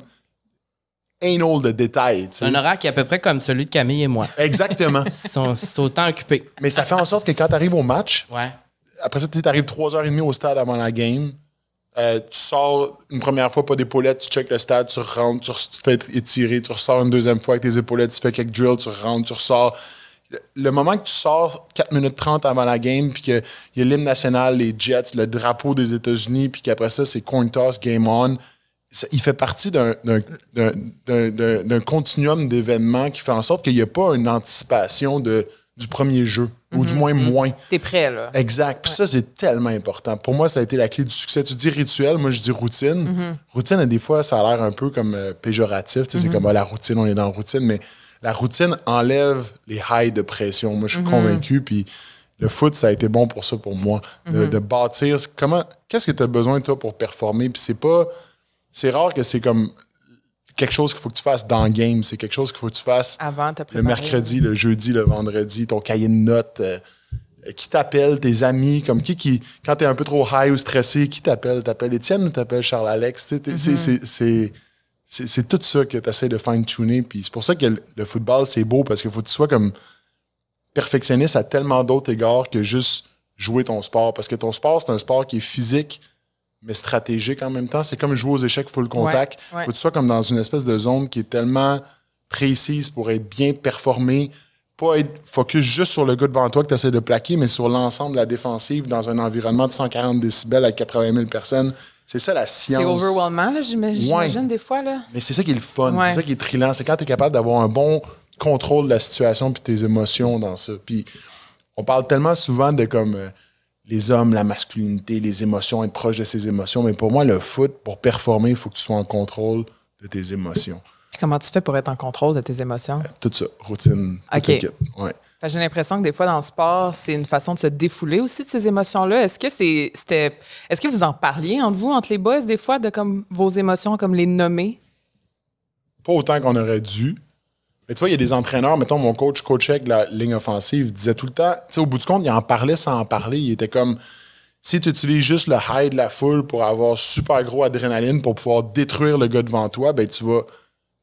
anal de détails. tu sais. Un horaire qui est à peu près comme celui de Camille et moi. Exactement. Ils sont, autant occupés. Mais ça fait en sorte que quand tu arrives au match, Ouais. après ça, tu arrives 3h30 au stade avant la game. Euh, tu sors une première fois, pas d'épaulettes, tu checkes le stade, tu rentres, tu, fais étirer, tu ressors une deuxième fois avec tes épaulettes, tu fais quelques drills, tu rentres, tu ressors. Le- moment que tu sors 4 minutes 30 avant la game, puis qu'il y a l'hymne national, les Jets, le drapeau des États-Unis, puis qu'après ça, c'est coin toss, game on, il fait partie d'un continuum d'événements qui fait en sorte qu'il n'y a pas une anticipation de, du premier jeu, ou du moins moins. T'es prêt, là. Exact. Puis ça, c'est tellement important. Pour moi, ça a été la clé du succès. Tu dis rituel, moi, je dis routine. Routine, des fois, ça a l'air un peu comme euh, péjoratif. Tu sais, C'est comme ah, la routine, on est dans la routine. Mais la routine enlève les highs de pression. Moi, je suis convaincu. Puis le foot, ça a été bon pour ça, pour moi. De, de bâtir. Comment, qu'est-ce que tu as besoin, toi, pour performer? Puis c'est pas. C'est rare que c'est comme quelque chose qu'il faut que tu fasses dans le game. C'est quelque chose qu'il faut que tu fasses Avant, le mercredi, le jeudi, le vendredi, ton cahier de notes. euh, qui t'appelle, tes amis, comme qui, qui quand t'es un peu trop high ou stressé, qui t'appelle? T'appelles Étienne ou t'appelles Charles-Alex? T'es- c'est- tout ça que tu essaies de fine-tuner. Puis c'est pour ça que le, le football, c'est beau parce qu'il faut que tu sois comme perfectionniste à tellement d'autres égards que juste jouer ton sport. Parce que ton sport, c'est un sport qui est physique, mais stratégique en même temps. C'est comme jouer aux échecs full contact. Ouais, ouais. faut que tu sois comme dans une espèce de zone qui est tellement précise pour être bien performé. Pas être focus juste sur le gars devant toi que tu essaies de plaquer, mais sur l'ensemble de la défensive dans un environnement de 140 décibels à 80 000 personnes. C'est ça la science. C'est overwhelmant, j'imagine, des fois, là. Mais c'est ça qui est le fun, c'est ça qui est trillant. C'est quand tu es capable d'avoir un bon contrôle de la situation puis tes émotions dans ça. Puis on parle tellement souvent de comme euh, les hommes, la masculinité, les émotions, être proche de ses émotions. Mais pour moi, le foot, pour performer, il faut que tu sois en contrôle de tes émotions. Puis comment tu fais pour être en contrôle de tes émotions? Tout ça, routine, Ok. Ouais. J'ai l'impression que des fois, dans le sport, c'est une façon de se défouler aussi de ces émotions-là. Est-ce que c'est, c'était, est-ce que vous en parliez entre vous, entre les boys, des fois, de comme vos émotions, comme les nommer? Pas autant qu'on aurait dû. Mais tu vois, il y a des entraîneurs, mettons, mon coach coachait avec la ligne offensive, disait tout le temps, tu sais, au bout du compte, il en parlait sans en parler. Il était comme, si tu utilises juste le high de la foule pour avoir super gros adrénaline pour pouvoir détruire le gars devant toi, ben tu vas,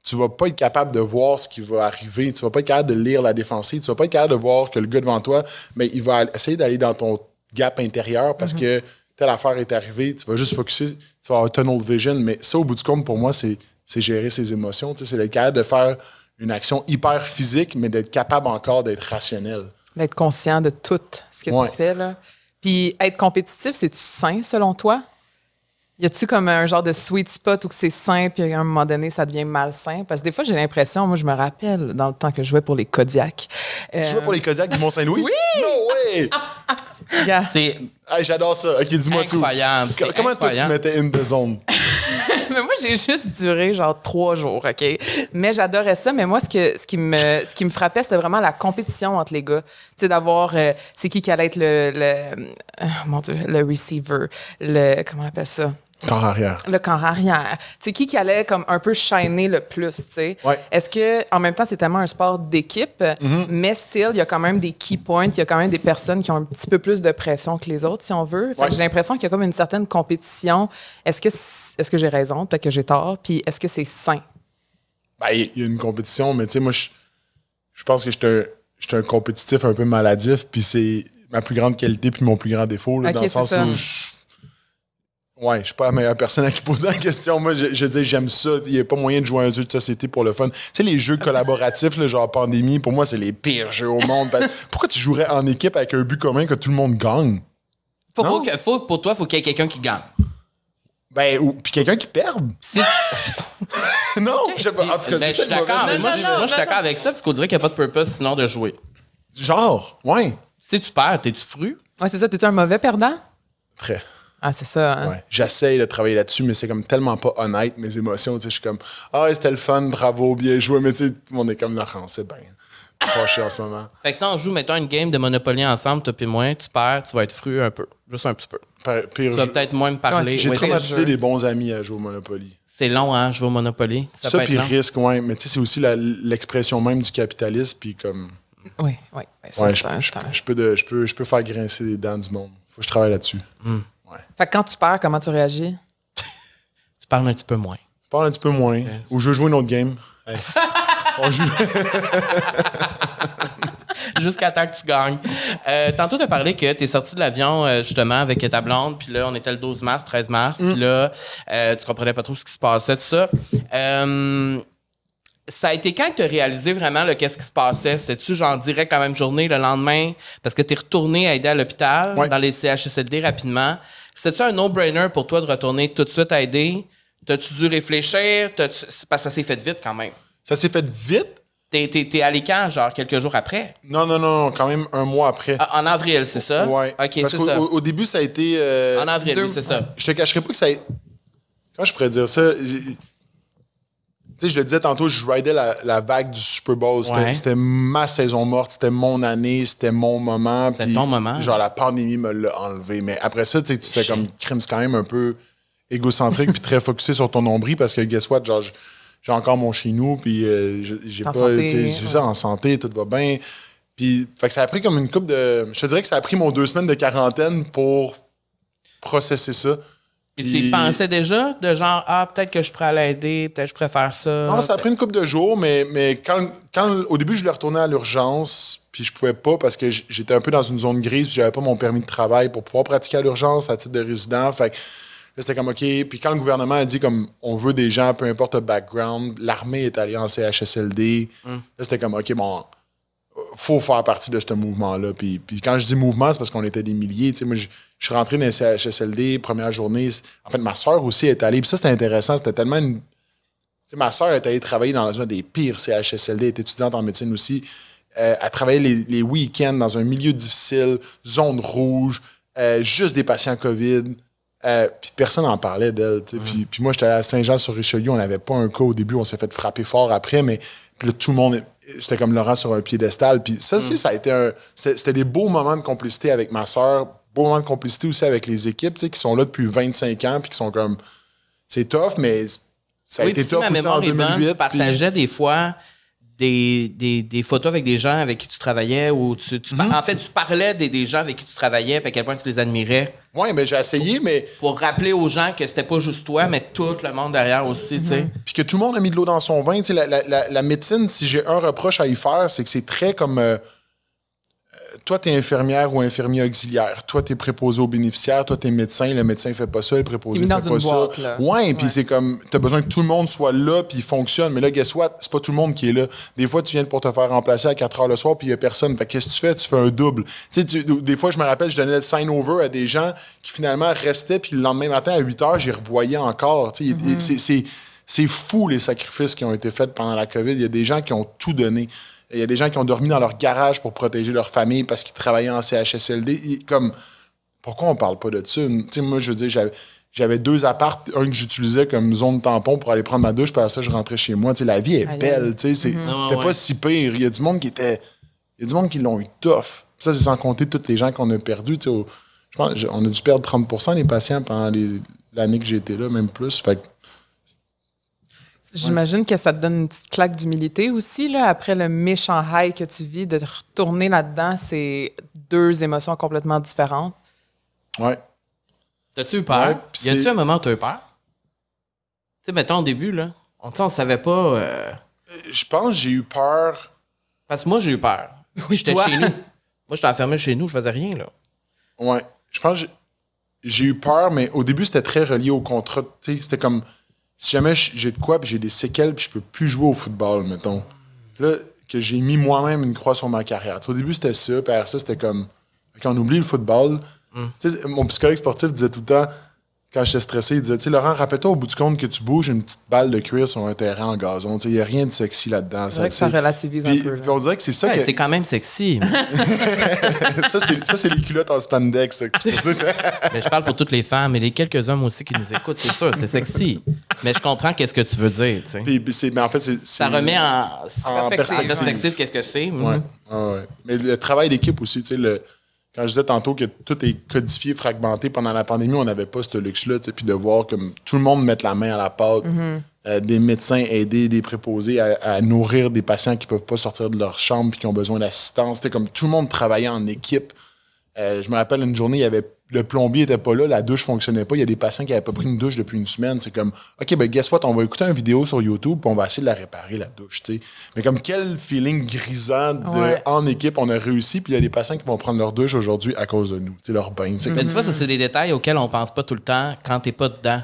tu vas pas être capable de voir ce qui va arriver. Tu vas pas être capable de lire la défensive. Tu vas pas être capable de voir que le gars devant toi, mais il va essayer d'aller dans ton gap intérieur parce que telle affaire est arrivée. Tu vas juste focuser, tu vas avoir tunnel vision. Mais ça, au bout du compte, pour moi, c'est gérer ses émotions. Tu sais, C'est d'être capable de faire une action hyper physique, mais d'être capable encore d'être rationnel. D'être conscient de tout ce que Ouais. tu fais, là. Puis être compétitif, c'est-tu sain, selon toi? Y a-tu comme un genre de sweet spot où c'est sain, puis à un moment donné, ça devient malsain? Parce que des fois, j'ai l'impression, moi, je me rappelle, dans le temps que je jouais pour les Kodiak. Tu vois pour les Kodiaks du Mont-Saint-Louis? Oui! No way! Gars, C'est Hey, J'adore ça. Ok, dis-moi tout. Incroyable, Comment toi tu mettais in the zone? Mais moi, j'ai juste duré genre trois jours, OK? Mais j'adorais ça. Mais moi, ce, que, ce, qui, me, ce qui me frappait, c'était vraiment la compétition entre les gars. Tu sais, d'avoir... euh, c'est qui qui allait être le... le euh, mon Dieu, le receiver. Le... Comment on appelle ça? Corps arrière. Le camp arrière. Sais, qui qui allait comme un peu shiner le plus, tu sais? Ouais. Est-ce que, en même temps, c'est tellement un sport d'équipe, mais still, il y a quand même des key points, il y a quand même des personnes qui ont un petit peu plus de pression que les autres, si on veut. Ouais. J'ai l'impression qu'il y a comme une certaine compétition. Est-ce que, est-ce que j'ai raison? Peut-être que j'ai tort. Puis est-ce que c'est sain? Ben, il y a une compétition, mais tu sais, moi, je je pense que je suis un, un compétitif un peu maladif, puis c'est ma plus grande qualité puis mon plus grand défaut, là, dans le c'est sens ça. où je, ouais, je suis pas la meilleure personne à qui poser la question. Moi, je, je dis, j'aime ça. Il n'y a pas moyen de jouer à un jeu de société pour le fun. Tu sais, les jeux collaboratifs, là, genre Pandémie, pour moi, c'est les pires jeux au monde. Ben, Pourquoi tu jouerais en équipe avec un but commun que tout le monde gagne? faut, Non. faut que- faut- pour toi, faut qu'il y ait quelqu'un qui gagne. Ben, ou, puis quelqu'un qui perde. Non, je sais pas. En tout cas, Ben, c'est je suis d'accord. Moi, je- suis d'accord avec ça parce qu'on dirait qu'il n'y a pas de purpose sinon de jouer. Genre, ouais. Si tu perds, t'es-tu fru? Ouais, c'est ça. T'es-tu un mauvais perdant? Très. Ah, c'est ça. Hein? Ouais. J'essaye de travailler là-dessus, mais c'est comme tellement pas honnête, mes émotions. Tu sais, je suis comme, ah, c'était le fun, bravo, bien joué. Mais tu sais, tout le monde est comme, non, c'est bien. Fâché en ce moment. Fait que si on joue, mettons, une game de Monopoly ensemble, toi puis moi, tu perds, tu vas être fru un peu. Juste un petit peu. Pire- pire Tu vas jeu. peut-être moins me parler. Ouais, J'ai Ouais, traumatisé des bons amis à jouer au Monopoly. c'est long, hein, jouer au Monopoly. Ça, Ça, puis risque, ouais. Mais tu sais, c'est aussi l'expression même du capitalisme. Puis comme, Oui, oui. ouais, c'est je, peux je peux, je peux faire grincer les dents du monde. Faut que je travaille là-dessus. Fait que quand tu perds, comment tu réagis? Tu parles un petit peu moins. Je parle un petit peu moins. Ou je veux jouer une autre game. Hey. On joue. Jusqu'à temps que tu gagnes. Euh, tantôt, tu as parlé que tu es sorti de l'avion euh, justement avec ta blonde, puis là, on était le 12 mars, 13 mars, puis là, euh, tu comprenais pas trop ce qui se passait, tout ça. Euh, ça a été quand que tu as réalisé vraiment qu'est-ce qui se passait? C'était-tu genre direct la même journée, le lendemain? Parce que tu es retourné aider à l'hôpital, Ouais. dans les CHSLD rapidement. C'était-tu un no-brainer pour toi de retourner tout de suite aider? T'as-tu dû réfléchir? Parce que ça s'est fait vite quand même. Ça s'est fait vite. T'es, t'es, t'es allé quand, genre quelques jours après? Non, non, non, non, quand même un mois après. Ah, en avril, c'est ça? ouais. OK, Parce c'est qu'au ça. au- au début, ça a été. euh, En avril, deux- oui, c'est ça. je te cacherai pas que ça. a- Comment je pourrais dire ça? Sais, je le disais tantôt, je ridais la, la vague du Super Bowl. C'était Ouais. ma saison morte, c'était mon année, c'était mon moment. C'était puis ton moment. Genre, la pandémie me l'a enlevé. Mais après ça, tu fais comme crime, c'est quand même un peu égocentrique puis très focusé sur ton nombril parce que, guess what, genre, j'ai encore mon chez nous, puis euh, j'ai- pas. C'est ouais. ça, en santé, tout va bien. Puis, fait que ça a pris comme une coupe de. Je te dirais que ça a pris mon deux semaines de quarantaine pour processer ça. Puis tu y pensais déjà de genre, ah, peut-être que je pourrais l'aider, peut-être que je préfère ça. Non, ça a pris une couple de jours, mais, mais quand, quand au début, je voulais retourner à l'urgence, puis je pouvais pas parce que j'étais un peu dans une zone grise, puis j'avais pas mon permis de travail pour pouvoir pratiquer à l'urgence à titre de résident. Fait que là, c'était comme OK. Puis quand le gouvernement a dit comme on veut des gens, peu importe le background, l'armée est allée en CHSLD, là, c'était comme OK, bon, faut faire partie de ce mouvement-là. Puis, puis quand je dis mouvement, c'est parce qu'on était des milliers. Tu sais, moi, je, suis rentré dans les CHSLD, première journée. En fait, ma soeur aussi est allée. Puis ça, c'était intéressant. C'était tellement une, ma soeur est allée travailler dans un des pires CHSLD, elle est étudiante en médecine aussi. Euh, elle travaillait les, les week-ends dans un milieu difficile, zone rouge, euh, juste des patients COVID. Euh, puis personne n'en parlait d'elle. Puis, puis moi, j'étais allé à Saint-Jean-sur-Richelieu, on n'avait pas un cas au début, on s'est fait frapper fort après, mais puis là, tout le monde, c'était comme Laurent sur un piédestal. Puis ça aussi, ça a été un. C'était c'était des beaux moments de complicité avec ma soeur, beaux moments de complicité aussi avec les équipes, tu sais, qui sont là depuis 25 ans, puis qui sont comme. C'est tough, mais ça a oui, été si tough ma aussi en est bonne, 2008. tu puis- partageais des fois des, des, des photos avec des gens avec qui tu travaillais ou tu, tu par- en fait, tu parlais des, des gens avec qui tu travaillais puis à quel point tu les admirais Ouais, mais j'ai essayé, mais pour rappeler aux gens que c'était pas juste toi, mais tout le monde derrière aussi, tu sais. puis que tout le monde a mis de l'eau dans son vin. Tu sais, la, la- la- la médecine, si j'ai un reproche à y faire, c'est que c'est très comme. euh, toi, tu es infirmière ou infirmier auxiliaire. Toi, tu es préposé aux bénéficiaires. Toi, tu es médecin. Le médecin fait pas ça. Le préposé mis fait pas une ça. boîte, là. Ouais, puis c'est comme. Tu as besoin que tout le monde soit là puis il fonctionne. Mais là, guess what? C'est pas tout le monde qui est là. Des fois, tu viens pour te faire remplacer à 4 heures le soir puis il y a personne. Fait qu'est-ce que tu fais? Tu fais un double. Tu sais, des fois, je me rappelle, je donnais le sign-over à des gens qui finalement restaient puis le lendemain matin à 8 heures, j'y revoyais encore. Tu sais, Mm-hmm. c'est fou les sacrifices qui ont été faits pendant la COVID. Il y a des gens qui ont tout donné. Il y a des gens qui ont dormi dans leur garage pour protéger leur famille parce qu'ils travaillaient en CHSLD. Et comme, pourquoi on parle pas de ça? Tu sais, moi, je veux dire, j'avais, j'avais deux appartes, un que j'utilisais comme zone tampon pour aller prendre ma douche, puis après ça, je rentrais chez moi. Tu sais, la vie est belle. tu sais, c'est- Ah, C'était ouais. pas si pire. Il y a du monde qui était. Il y a du monde qui l'ont eu tough. Ça, c'est sans compter tous les gens qu'on a perdus. Tu sais, au- je pense on a dû perdre 30% des patients pendant l'année que j'ai été là, même plus. Fait que J'imagine que ça te donne une petite claque d'humilité aussi, là, après le méchant high que tu vis, de retourner là-dedans, c'est deux émotions complètement différentes. Ouais. T'as-tu eu peur? Ouais, y a-tu un moment où t'as eu peur? Tu sais, mettons au début, là, on, on savait pas. euh, Je pense que j'ai eu peur. Parce que moi, j'ai eu peur. J'étais toi. chez nous. Moi, j'étais enfermé chez nous, je faisais rien, là. Ouais. Je pense que j'ai- j'ai eu peur, mais au début, c'était très relié au contrat. Tu sais, C'était comme si jamais j'ai de quoi, puis j'ai des séquelles, puis je peux plus jouer au football, mettons. Là, que j'ai mis moi-même une croix sur ma carrière. Au début, c'était ça, puis après ça, c'était comme. Quand on oublie le football, sais, mon psychologue sportif disait tout le temps quand j'étais stressé, il disait, tu sais, Laurent, rappelle-toi au bout du compte que tu bouges une petite balle de cuir sur un terrain en gazon. Tu sais, il n'y a rien de sexy là-dedans. C'est vrai que ça c'est- relativise un peu. puis on dirait que c'est ça Ouais, que. C'est quand même sexy. ça, c'est, ça, c'est les culottes en spandex. ça, que. Mais je parle pour toutes les femmes et les quelques hommes aussi qui nous écoutent, c'est sûr, c'est sexy. Mais je comprends qu'est-ce que tu veux dire. Puis, mais en fait, c'est. Ça remet en, perspective. perspective qu'est-ce que c'est? mhm. Ouais. Mais le travail d'équipe aussi, tu sais, le- quand je disais tantôt que tout est codifié, fragmenté, pendant la pandémie, on n'avait pas ce luxe-là, puis de voir comme tout le monde mettre la main à la pâte, euh, des médecins aider des préposés à, à nourrir des patients qui peuvent pas sortir de leur chambre puis qui ont besoin d'assistance. C'était comme tout le monde travaillait en équipe. Euh, je me rappelle une journée, il y avait le plombier était pas là, la douche fonctionnait pas. Il y a des patients qui avaient pas pris une douche depuis une semaine. C'est comme, OK, ben guess what, on va écouter une vidéo sur YouTube puis on va essayer de la réparer, la douche, tu sais. Mais comme quel feeling grisant de, Ouais. en équipe, on a réussi. Puis il y a des patients qui vont prendre leur douche aujourd'hui à cause de nous, tu sais, leur bain. Mais comme- tu vois, ça, c'est des détails auxquels on pense pas tout le temps quand t'es pas dedans.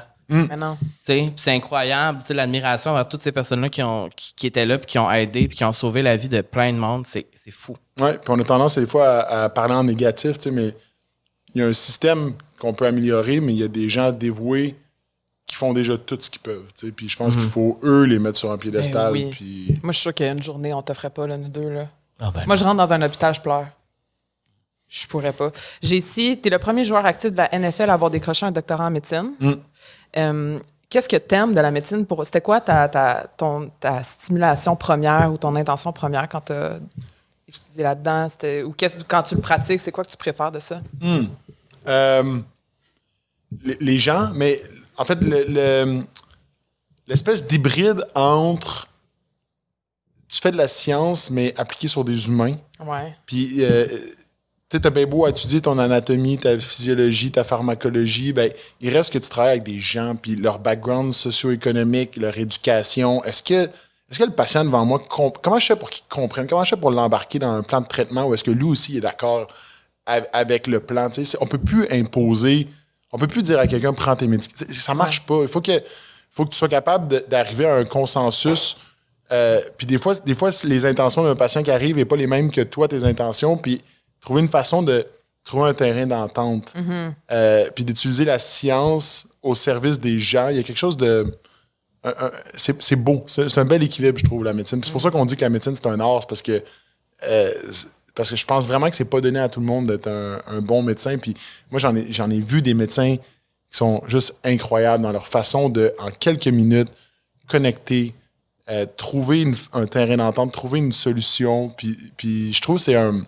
Puis c'est incroyable, tu sais, l'admiration envers toutes ces personnes-là qui, ont, qui, qui étaient là, puis qui ont aidé, puis qui ont sauvé la vie de plein de monde. C'est c'est fou. Ouais, puis on a tendance des fois à, à parler en négatif, tu sais, mais il y a un système qu'on peut améliorer, mais il y a des gens dévoués qui font déjà tout ce qu'ils peuvent, tu sais. Puis je pense qu'il faut eux les mettre sur un piédestal. Ben oui. Puis Moi, je suis sûre qu'il y a une journée, on te ferait pas, là, nous deux. Là. Ah ben Moi, je rentre dans un hôpital, je pleure. Je pourrais pas. J'ai ici, tu es le premier joueur actif de la NFL à avoir décroché un doctorat en médecine. Euh, Qu'est-ce que tu aimes de la médecine? pour C'était quoi ta, ta, ton, ta stimulation première ou ton intention première quand tu as étudié là-dedans? C'était- Ou qu'est-ce- quand tu le pratiques, c'est quoi que tu préfères de ça? Euh, les, les gens, mais en fait, le- le- l'espèce d'hybride entre tu fais de la science, mais appliquée sur des humains. Ouais. Puis, euh, tu sais, t'as bien beau étudier ton anatomie, ta physiologie, ta pharmacologie, ben, il reste que tu travailles avec des gens, puis leur background socio-économique, leur éducation. Est-ce que, est-ce que le patient devant moi, comment je fais pour qu'il comprenne? Comment je fais pour l'embarquer dans un plan de traitement ou est-ce que lui aussi est d'accord av- avec le plan? Tu sais, on peut plus imposer, on peut plus dire à quelqu'un, prends tes médicaments. Ça marche pas. Il faut que, faut que tu sois capable d'arriver à un consensus. Euh, puis des fois, des fois, les intentions d'un patient qui arrive n'est pas les mêmes que toi, tes intentions. Puis trouver une façon de trouver un terrain d'entente. Euh, puis d'utiliser la science au service des gens. Il y a quelque chose de. c'est beau. C'est un bel équilibre, je trouve, la médecine. Puis C'est pour ça qu'on dit que la médecine, c'est un art. Parce que. euh, parce que je pense vraiment que c'est pas donné à tout le monde d'être un, un bon médecin. Puis moi, j'en ai, j'en ai vu des médecins qui sont juste incroyables dans leur façon de, en quelques minutes, connecter, euh, trouver une- un terrain d'entente, trouver une solution. Puis, puis je trouve que c'est un,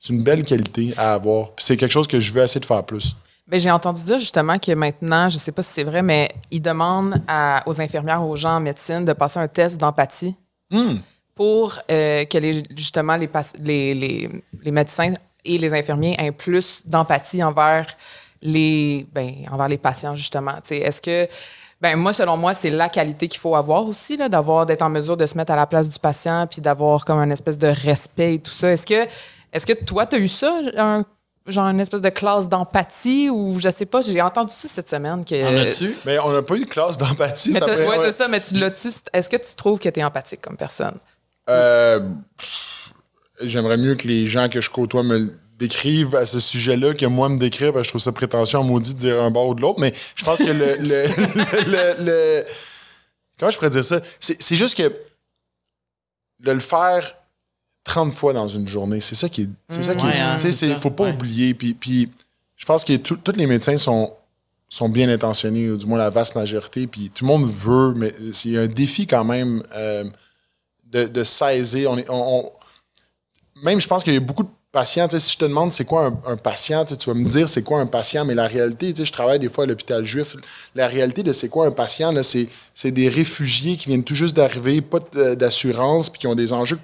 c'est une belle qualité à avoir. C'est quelque chose que je veux essayer de faire plus. Ben, j'ai entendu dire justement que maintenant, je sais pas si c'est vrai, mais ils demandent à- aux infirmières, aux gens en médecine de passer un test d'empathie pour euh, que les, justement les, les, les, les médecins et les infirmiers aient plus d'empathie envers les, ben, envers les patients, justement. Est-ce que, ben, moi, selon moi, c'est la qualité qu'il faut avoir aussi, d'avoir, d'être en mesure de se mettre à la place du patient puis d'avoir comme un espèce de respect et tout ça. Est-ce que, est-ce que toi, tu as eu ça, un- genre une espèce de classe d'empathie ou je sais pas, j'ai entendu ça cette semaine. Que, En as-tu? Mais on n'a pas eu de classe d'empathie. Ouais, ouais. c'est ça, mais tu l'as-tu. Est-ce que tu trouves que tu es empathique comme personne? Euh, J'aimerais mieux que les gens que je côtoie me décrivent à ce sujet-là que moi me décrire, parce que je trouve ça prétentieux en maudit de dire un bord ou de l'autre. Mais je pense que le. le, le- le- le- comment je pourrais dire ça? C'est c'est juste que de le faire 30 fois dans une journée, c'est ça qui est. C'est ça qui est- Ouais, hein, c'est c'est- faut pas ouais. oublier. Puis, puis je pense que tout- tous les médecins sont sont bien intentionnés, ou du moins la vaste majorité, puis tout le monde veut, mais c'est un défi quand même euh, de, de saisir. On est, on- on- même, je pense qu'il y a beaucoup de sais, Si je te demande c'est quoi un, un patient, tu vas me dire c'est quoi un patient, mais la réalité, je travaille des fois à l'hôpital juif. La réalité de c'est quoi un patient, c'est, des réfugiés qui viennent tout juste d'arriver, pas de- d'assurance, puis qui ont des enjeux,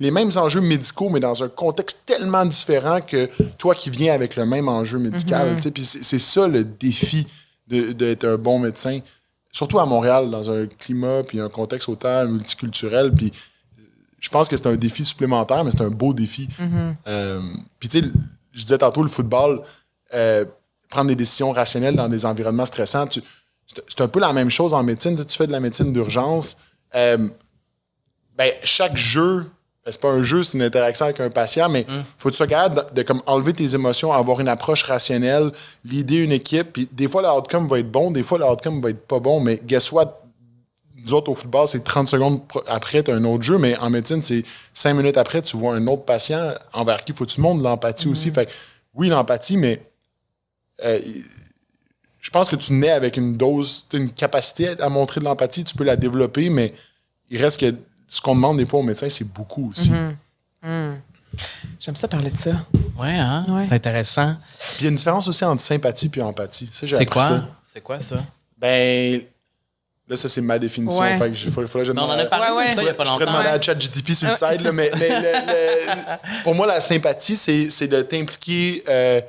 les mêmes enjeux médicaux, mais dans un contexte tellement différent que toi qui viens avec le même enjeu médical. sais, Puis c'est, ça le défi d'être un bon médecin. Surtout à Montréal, dans un climat puis un contexte autant multiculturel. Puis je pense que c'est un défi supplémentaire, mais c'est un beau défi. Euh, puis tu sais, je disais tantôt, le football, euh, prendre des décisions rationnelles dans des environnements stressants, c'est un peu la même chose en médecine. Tu sais, tu fais de la médecine d'urgence. euh, ben, chaque jeu c'est pas un jeu, c'est une interaction avec un patient, mais faut que tu sois capable de, de comme enlever tes émotions, avoir une approche rationnelle, l'idée une équipe. Puis des fois, l'outcome va être bon, des fois, l'outcome va être pas bon, mais guess what? Nous autres, au football, c'est 30 secondes après, tu as un autre jeu, mais en médecine, c'est 5 minutes après, tu vois un autre patient envers qui faut que tu montres l'empathie aussi. Fait que, oui, l'empathie, mais euh, je pense que tu nais avec une dose, t'as une capacité à montrer de l'empathie, tu peux la développer, mais il reste que ce qu'on demande des fois aux médecins, c'est beaucoup aussi. J'aime ça parler de ça. Ouais, hein? Ouais. C'est intéressant. Puis il y a une différence aussi entre sympathie et empathie. C'est quoi? ça. C'est quoi ça? Ben, là, ça, c'est ma définition. Ouais. Fait que il faudrait que je Non, on en a demande- parlé Ouais, ouais. de ça il y a pas Je pourrais longtemps. demander à ChatGTP sur le site, là, mais, mais le- le- pour moi, la sympathie, c'est c'est de t'impliquer. euh,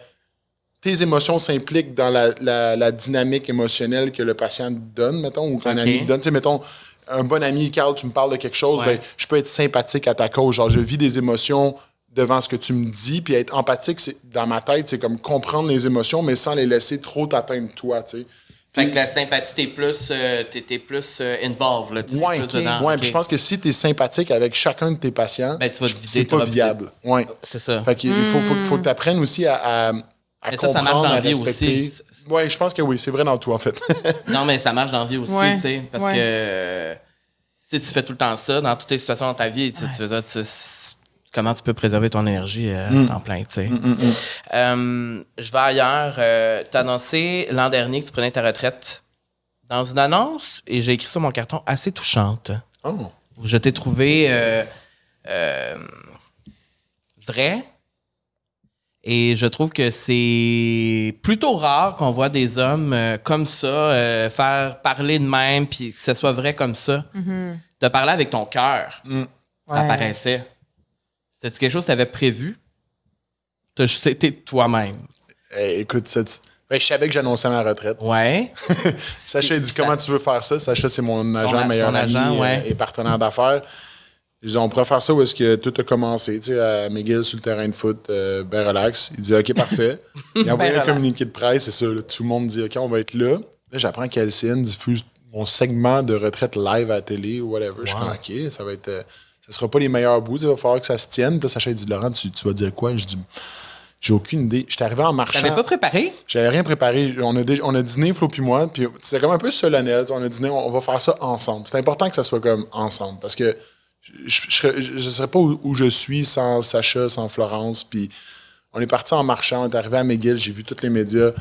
tes émotions s'impliquent dans la, la- la dynamique émotionnelle que le patient donne, mettons, ou qu'un ami donne. Tu sais, mettons, un bon ami, Carl, tu me parles de quelque chose, Ouais. ben, je peux être sympathique à ta cause. Genre, je vis des émotions devant ce que tu me dis, puis être empathique, c'est dans ma tête, c'est comme comprendre les émotions, mais sans les laisser trop t'atteindre toi, tu sais. Fait que la sympathie, t'es plus, euh, t'es, t'es plus euh, involved, là. T'es Ouais, plus ok. dedans. Ouais, Ok. puis je pense que si tu es sympathique avec chacun de tes patients, Ben, c'est pas viable. Ouais. C'est ça. Fait qu'il faut, faut, faut que tu apprennes aussi à, à, à Mais ça, ça marche comprendre, dans à la vie respecter. aussi. Ouais, je pense que oui, c'est vrai dans tout, en fait. Non, mais ça marche dans la vie aussi, Ouais. tu sais. Parce Ouais. que euh, si tu fais tout le temps ça, dans toutes les situations dans ta vie, tu, tu fais ça, tu- comment tu peux préserver ton énergie euh, Mm. en plein, tu sais. Euh, je vais ailleurs. Euh, tu as annoncé l'an dernier que tu prenais ta retraite dans une annonce, et j'ai écrit sur mon carton assez touchante. Oh. où je t'ai trouvé euh, euh, vrai. Et je trouve que c'est plutôt rare qu'on voit des hommes euh, comme ça euh, faire parler de même puis que ce soit vrai comme ça. De parler avec ton cœur. Ça Ouais. paraissait. C'était quelque chose que tu avais prévu? T'as juste été toi-même. Eh, écoute, cette- ben, je savais que j'annonçais ma retraite. Ouais. Sacha a dit Ça- comment tu veux faire ça? Sacha, c'est mon agent, a- meilleur ton ami agent, euh, ouais. et partenaire d'affaires. Ils ont on pourrait faire ça où est-ce que tout a commencé, tu sais, à McGill sur le terrain de foot, euh, ben relax. Il dit OK, parfait. Il a envoyé Ben un communiqué de presse, c'est ça. là. tout le monde dit OK, on va être là. Là, j'apprends qu'LCN diffuse mon segment de retraite live à la télé ou whatever. Je suis comme OK, ça va être. euh, ça sera pas les meilleurs bouts, il va falloir que ça se tienne. Puis là, Sacha dit Laurent, tu, tu vas dire quoi? Je dis J'ai aucune idée. J'étais arrivé en marchant. T'avais pas préparé? J'avais rien préparé. On a, on a dîné, Flo puis moi, puis c'était comme un peu solennel. On a dîné, on, on va faire ça ensemble. C'est important que ça soit comme ensemble, parce que je ne sais pas où, où je suis sans Sacha, sans Florence, puis on est parti en marchant, on est arrivé à McGill, j'ai vu tous les médias.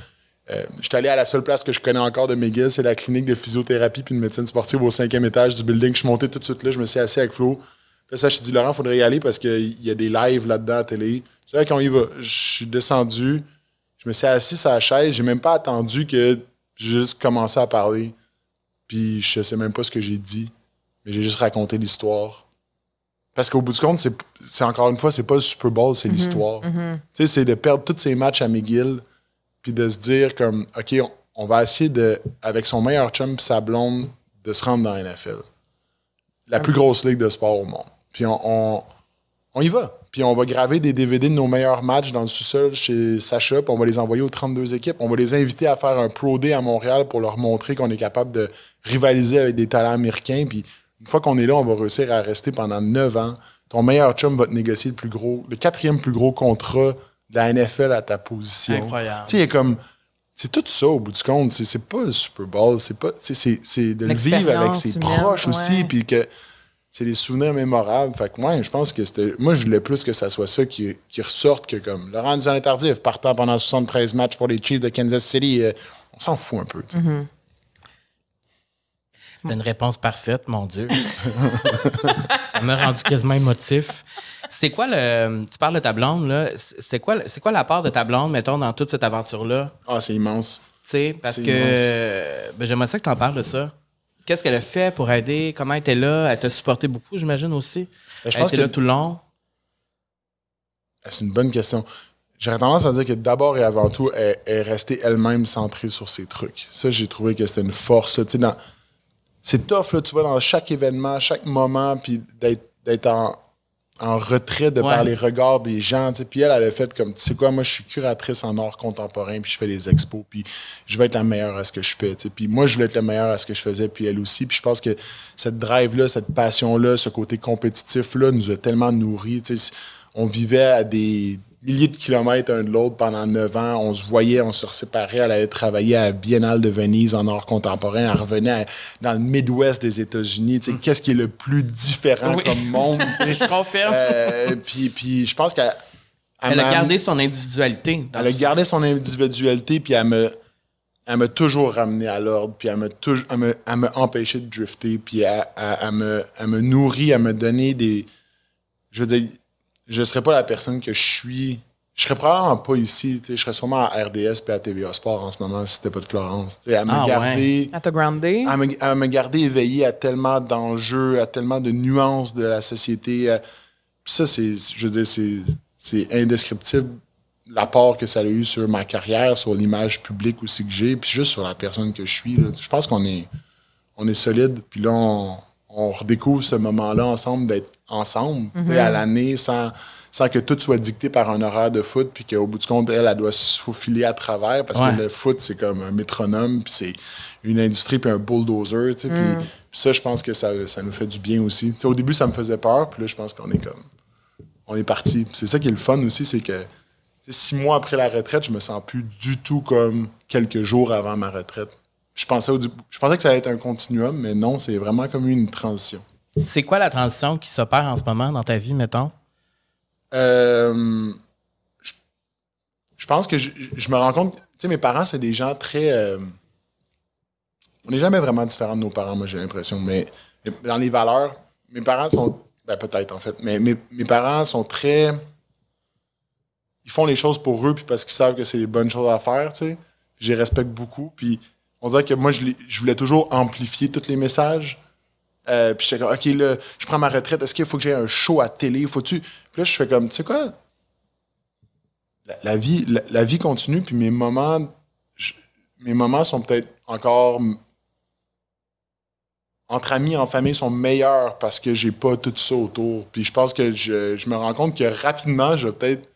Euh, je suis allé à la seule place que je connais encore de McGill, c'est la clinique de physiothérapie puis de médecine sportive au cinquième étage du building. Je suis monté tout de suite là, je me suis assis avec Flo. Puis là, ça, je dit, Laurent, il faudrait y aller parce qu'il y a des lives là-dedans à la télé. Je dis, OK, on y va. Je suis descendu, je me suis assis sur la chaise, j'ai même pas attendu que j'ai juste commencé à parler. Puis je sais même pas ce que j'ai dit, mais j'ai juste raconté l'histoire. Parce qu'au bout du compte, c'est encore une fois, c'est pas le Super Bowl, c'est l'histoire. Tu sais, c'est de perdre tous ces matchs à McGill, puis de se dire comme, OK, on, on va essayer de, avec son meilleur chum et sa blonde, de se rendre dans la NFL. La plus grosse ligue de sport au monde. Puis on, on, on y va. Puis on va graver des DVD de nos meilleurs matchs dans le sous-sol chez Sacha, puis on va les envoyer aux 32 équipes. On va les inviter à faire un Pro Day à Montréal pour leur montrer qu'on est capable de rivaliser avec des talents américains. Puis une fois qu'on est là, on va réussir à rester pendant 9 ans. Ton meilleur chum va te négocier le plus gros, le quatrième plus gros contrat de la NFL à ta position. Incroyable. Tu sais, comme. C'est tout ça au bout du compte. C'est, pas le Super Bowl. C'est, pas, c'est, c'est de le vivre avec ses humaine, proches aussi. Puis que c'est des souvenirs mémorables. Fait que moi, je pense que c'était. Moi, je voulais plus que ça soit ça qui, qui ressorte que comme Laurent Duzan tardif partant pendant 73 matchs pour les Chiefs de Kansas City. euh, on s'en fout un peu. Mm-hmm. C'était une réponse parfaite, mon Dieu. ça m'a rendu quasiment émotif. C'est quoi le. Tu parles de ta blonde, là. C'est quoi, c'est quoi la part de ta blonde, mettons, dans toute cette aventure-là? Ah, c'est immense. Tu sais, parce C'est que. Ben, j'aimerais ça que tu en parles de ça. Qu'est-ce qu'elle a fait pour aider? Comment elle était là? Elle t'a supporté beaucoup, j'imagine aussi? Ben, je elle pense était que- là tout le long? Ah, C'est une bonne question. J'aurais tendance à dire que d'abord et avant tout, elle, est restée elle-même centrée sur ses trucs. Ça, j'ai trouvé que c'était une force. là. Tu sais, dans- C'est tough, là, tu vois, dans chaque événement, chaque moment, puis d'être en, en retrait de Ouais. par les regards des gens. tu sais. Puis elle, elle a fait comme, tu sais quoi, moi, je suis curatrice en art contemporain, puis je fais des expos, puis je vais être la meilleure à ce que je fais. tu sais. Puis moi, je voulais être la meilleure à ce que je faisais, puis elle aussi. Puis je pense que cette drive-là, cette passion-là, ce côté compétitif-là nous a tellement nourris. tu sais. On vivait à des milliers de kilomètres un de l'autre pendant neuf ans. On se voyait, on se séparait. Elle allait travailler à la Biennale de Venise en art contemporain. Elle revenait à- dans le Midwest des États-Unis. Tu sais, Qu'est-ce qui est le plus différent Oui. comme monde? Je confirme. Euh, puis, puis je pense qu'elle Elle a gardé son individualité. elle a gardé son individualité, puis elle me, elle m'a toujours ramené à l'ordre, puis elle m'a toujours, elle empêché de drifter, puis elle me, elle me nourrit, elle me donné des, je veux dire, je serais pas la personne que je suis. Je serais probablement pas ici, tu sais, je serais sûrement à RDS puis à TVA Sport en ce moment si c'était pas de Florence. tu sais. Elle m'a Ah, gardé, À te grounder. elle me, me gardé éveillé à tellement d'enjeux, à tellement de nuances de la société. à- Puis ça, c'est, je veux dire, c'est, c'est indescriptible l'apport que ça a eu sur ma carrière, sur l'image publique aussi que j'ai, puis juste sur la personne que je suis. là. Je pense qu'on est, on est solide, puis là, on, on redécouvre ce moment-là ensemble, d'être ensemble à l'année sans, sans que tout soit dicté par un horaire de foot, puis qu'au bout du compte, elle, elle doit se faufiler à travers, parce Ouais. que le foot, c'est comme un métronome, puis c'est une industrie, puis un bulldozer. tu sais, Puis ça, je pense que ça, ça nous fait du bien aussi. Tu sais, au début, ça me faisait peur, puis là, je pense qu'on est comme. On est parti. C'est ça qui est le fun aussi, c'est que six mois après la retraite, je me sens plus du tout comme quelques jours avant ma retraite. Je pensais, au je pensais que ça allait être un continuum, mais non, c'est vraiment comme une transition. C'est quoi la transition qui s'opère en ce moment dans ta vie, mettons? Euh, je, pense que je, me rends compte, tu sais, mes parents, c'est des gens très. euh, on n'est jamais vraiment différents de nos parents, moi, j'ai l'impression. Mais, dans les valeurs, mes parents sont. Ben, peut-être, en fait. Mais mes, parents sont très. Ils font les choses pour eux, puis parce qu'ils savent que c'est les bonnes choses à faire, tu sais. Je les respecte beaucoup. Puis on dirait que moi, je, je voulais toujours amplifier tous les messages. Euh, puis j'étais comme, OK, là, je prends ma retraite. Est-ce qu'il faut que j'aie un show à télé? Faut-tu? Puis là, je fais comme, tu sais quoi? La, vie, la, vie continue, puis mes moments, mes moments sont peut-être encore. Entre amis, en famille, sont meilleurs parce que j'ai pas tout ça autour. Puis je pense que je, je me rends compte que rapidement, je vais peut-être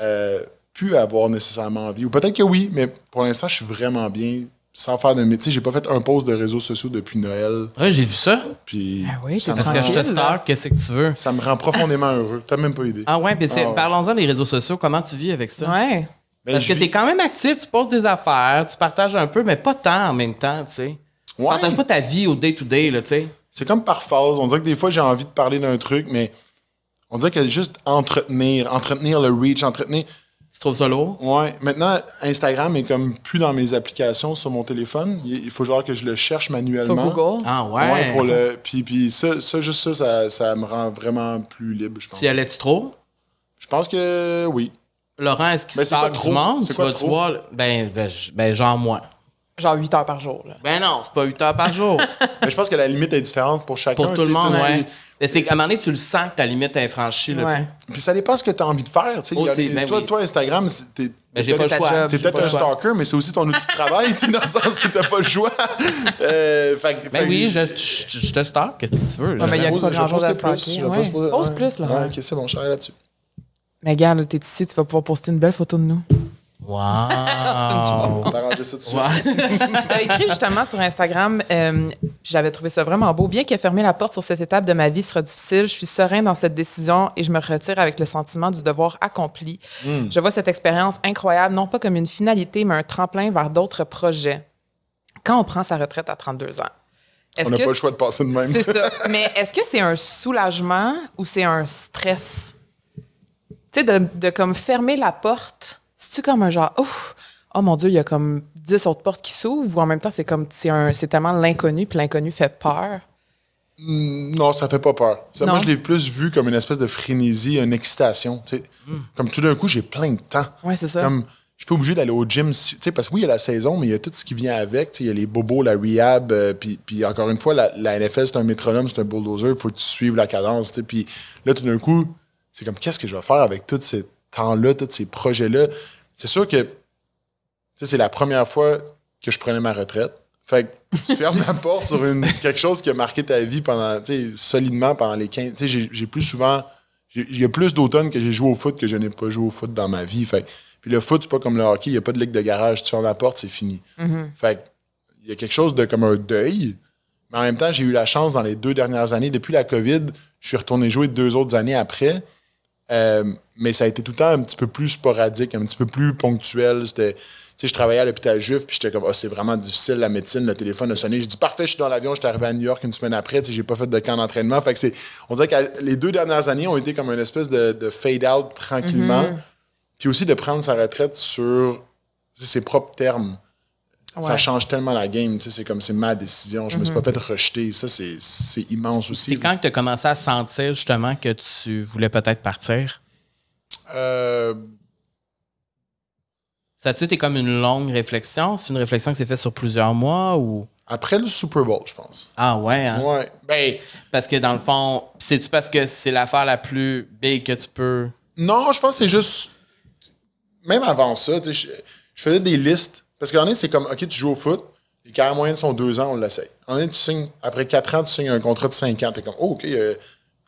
euh, plus avoir nécessairement envie. Ou peut-être que oui, mais pour l'instant, je suis vraiment bien sans faire de métier. J'ai pas fait un post de réseaux sociaux depuis Noël. Ouais, j'ai vu ça. Puis Ah oui, ça, Parce que je te stalk, qu'est-ce que tu veux? ça me rend profondément heureux. T'as même pas idée. Ah ouais, puis Ah ouais. parlons-en des réseaux sociaux. Comment tu vis avec ça? Ouais. Mais Parce que vis- t'es quand même actif, tu poses des affaires, tu partages un peu, mais pas tant en même temps, tu sais. Tu Ouais. partages pas ta vie au day-to-day, là, tu sais. C'est comme par phase. On dirait que des fois, j'ai envie de parler d'un truc, mais on dirait que juste entretenir, entretenir le reach, entretenir. Tu trouves ça lourd? Ouais. Maintenant, Instagram est comme plus dans mes applications sur mon téléphone. Il faut genre que je le cherche Sur manuellement. Google? Ah ouais? Ouais, pour le. Puis, puis ça, ça, juste ça, ça, ça me rend vraiment plus libre, je pense. Tu y allais-tu trop? Je pense que oui. Laurent, est-ce qu'il Ben, sort quoi du trop? monde? C'est Tu quoi vas tu trop? voir? Ben, ben, ben, genre moi. Genre 8 heures par jour. Là. Ben non, c'est pas 8 heures par jour. Mais je pense que la limite est différente pour chacun. Pour tout le monde, ouais. Mais c'est qu'à un moment donné, tu le sens que ta limite est infranchie, là. Ouais. Puis ça dépend ce que tu as envie de faire. tu sais. Aussi, ben toi, oui. toi, Instagram, c'est- t'es Ben, j'ai pas le choix. job. T'es peut-être un choix. stalker, mais c'est aussi ton outil de travail, tu sais, dans le sens où t'as pas le choix. Euh, fait que- Ben fait oui, je, je, je te stalk, qu'est-ce que tu veux? Ouais, mais il y a pas grand-chose à plus, stalker, Pose plus. Ouais, ok, c'est bon, je là-dessus. Mais regarde, t'es ici, tu vas pouvoir poster une belle photo de nous. Wow! On va arranger ça tout de suite. T'as écrit justement sur Instagram, euh, j'avais trouvé ça vraiment beau. Bien que fermer la porte sur cette étape de ma vie sera difficile, je suis serein dans cette décision et je me retire avec le sentiment du devoir accompli. Je vois cette expérience incroyable, non pas comme une finalité, mais un tremplin vers d'autres projets. Quand on prend sa retraite à 32 ans, On n'a pas le choix de passer de même. c'est ça. Mais est-ce que c'est un soulagement ou c'est un stress? Tu sais, de, de comme fermer la porte, c'est-tu comme un genre, ouf, oh mon Dieu, il y a comme 10 autres portes qui s'ouvrent ou en même temps, c'est comme, c'est un- c'est tellement l'inconnu, puis l'inconnu fait peur? Non, ça fait pas peur. Ça, moi, je l'ai plus vu comme une espèce de frénésie, une excitation. tu sais. Comme tout d'un coup, j'ai plein de temps. Ouais, c'est ça. Comme, je suis pas obligé d'aller au gym. si- tu sais, parce que oui, il y a la saison, mais il y a tout ce qui vient avec. tu sais, Il y a les bobos, la rehab. euh, puis, puis encore une fois, la, la NFL, c'est un métronome, c'est un bulldozer. Il faut que tu suives la cadence. tu sais. Puis là, tout d'un coup, c'est comme, qu'est-ce que je vais faire avec tout ce temps-là, tous ces projets-là? C'est sûr que c'est la première fois que je prenais ma retraite. Fait que tu fermes la porte sur une, quelque chose qui a marqué ta vie pendant, solidement pendant les 15. Tu sais, j'ai- plus souvent, j'ai- il y a plus d'automne que j'ai joué au foot que je n'ai pas joué au foot dans ma vie. Fait, puis le foot, c'est pas comme le hockey, il n'y a pas de ligue de garage. Tu fermes la porte, c'est fini. Fait il y a quelque chose de comme un deuil. Mais en même temps, j'ai eu la chance dans les deux dernières années, depuis la COVID, je suis retourné jouer deux autres années après. Euh, mais ça a été tout le temps un petit peu plus sporadique, un petit peu plus ponctuel. C'était, tu sais, je travaillais à l'hôpital juif, puis j'étais comme, oh, c'est vraiment difficile, la médecine, le téléphone a sonné. J'ai dit, parfait, je suis dans l'avion, j'étais arrivé à New York une semaine après, tu sais, j'ai pas fait de camp d'entraînement. Fait que c'est, on dirait que les deux dernières années ont été comme une espèce de, de fade-out tranquillement. Puis aussi de prendre sa retraite sur ses propres termes. Ça change tellement la game, tu sais, c'est comme, c'est ma décision, je me suis pas fait rejeter. Ça, c'est, c'est immense aussi. C'est quand que tu as commencé à sentir justement que tu voulais peut-être partir? Euh, Ça a-tu été comme une longue réflexion? C'est une réflexion qui s'est faite sur plusieurs mois ou? après le Super Bowl, je pense. Ah ouais, hein? Ouais. Ben, Parce que dans le fond, c'est-tu parce que c'est l'affaire la plus big que tu peux? Non, je pense que c'est juste. Même avant ça, tu sais, je, je faisais des listes. Parce qu'en est, c'est comme, OK, tu joues au foot, les carrières moyennes sont deux ans, on l'essaye. En est, tu signes, après quatre ans, tu signes un contrat de cinq ans. T'es comme, oh, OK, euh,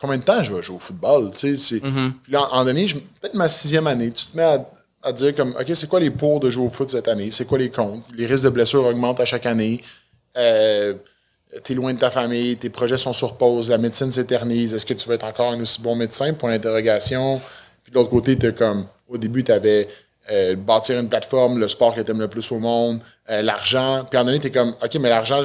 combien de temps je vais jouer au football? Tu sais, c'est- Puis là, en donné, je- peut-être ma sixième année, tu te mets à, à dire comme, OK, c'est quoi les pour de jouer au foot cette année? C'est quoi les comptes? Les risques de blessures augmentent à chaque année. Euh, t'es loin de ta famille, tes projets sont sur pause, la médecine s'éternise, est-ce que tu vas être encore un aussi bon médecin? Pour l'interrogation? Puis de l'autre côté, t'as comme, au début, tu avais bâtir une plateforme, le sport que t'aimes le plus au monde, euh, l'argent. Puis à un moment donné, t'es comme, OK, mais l'argent,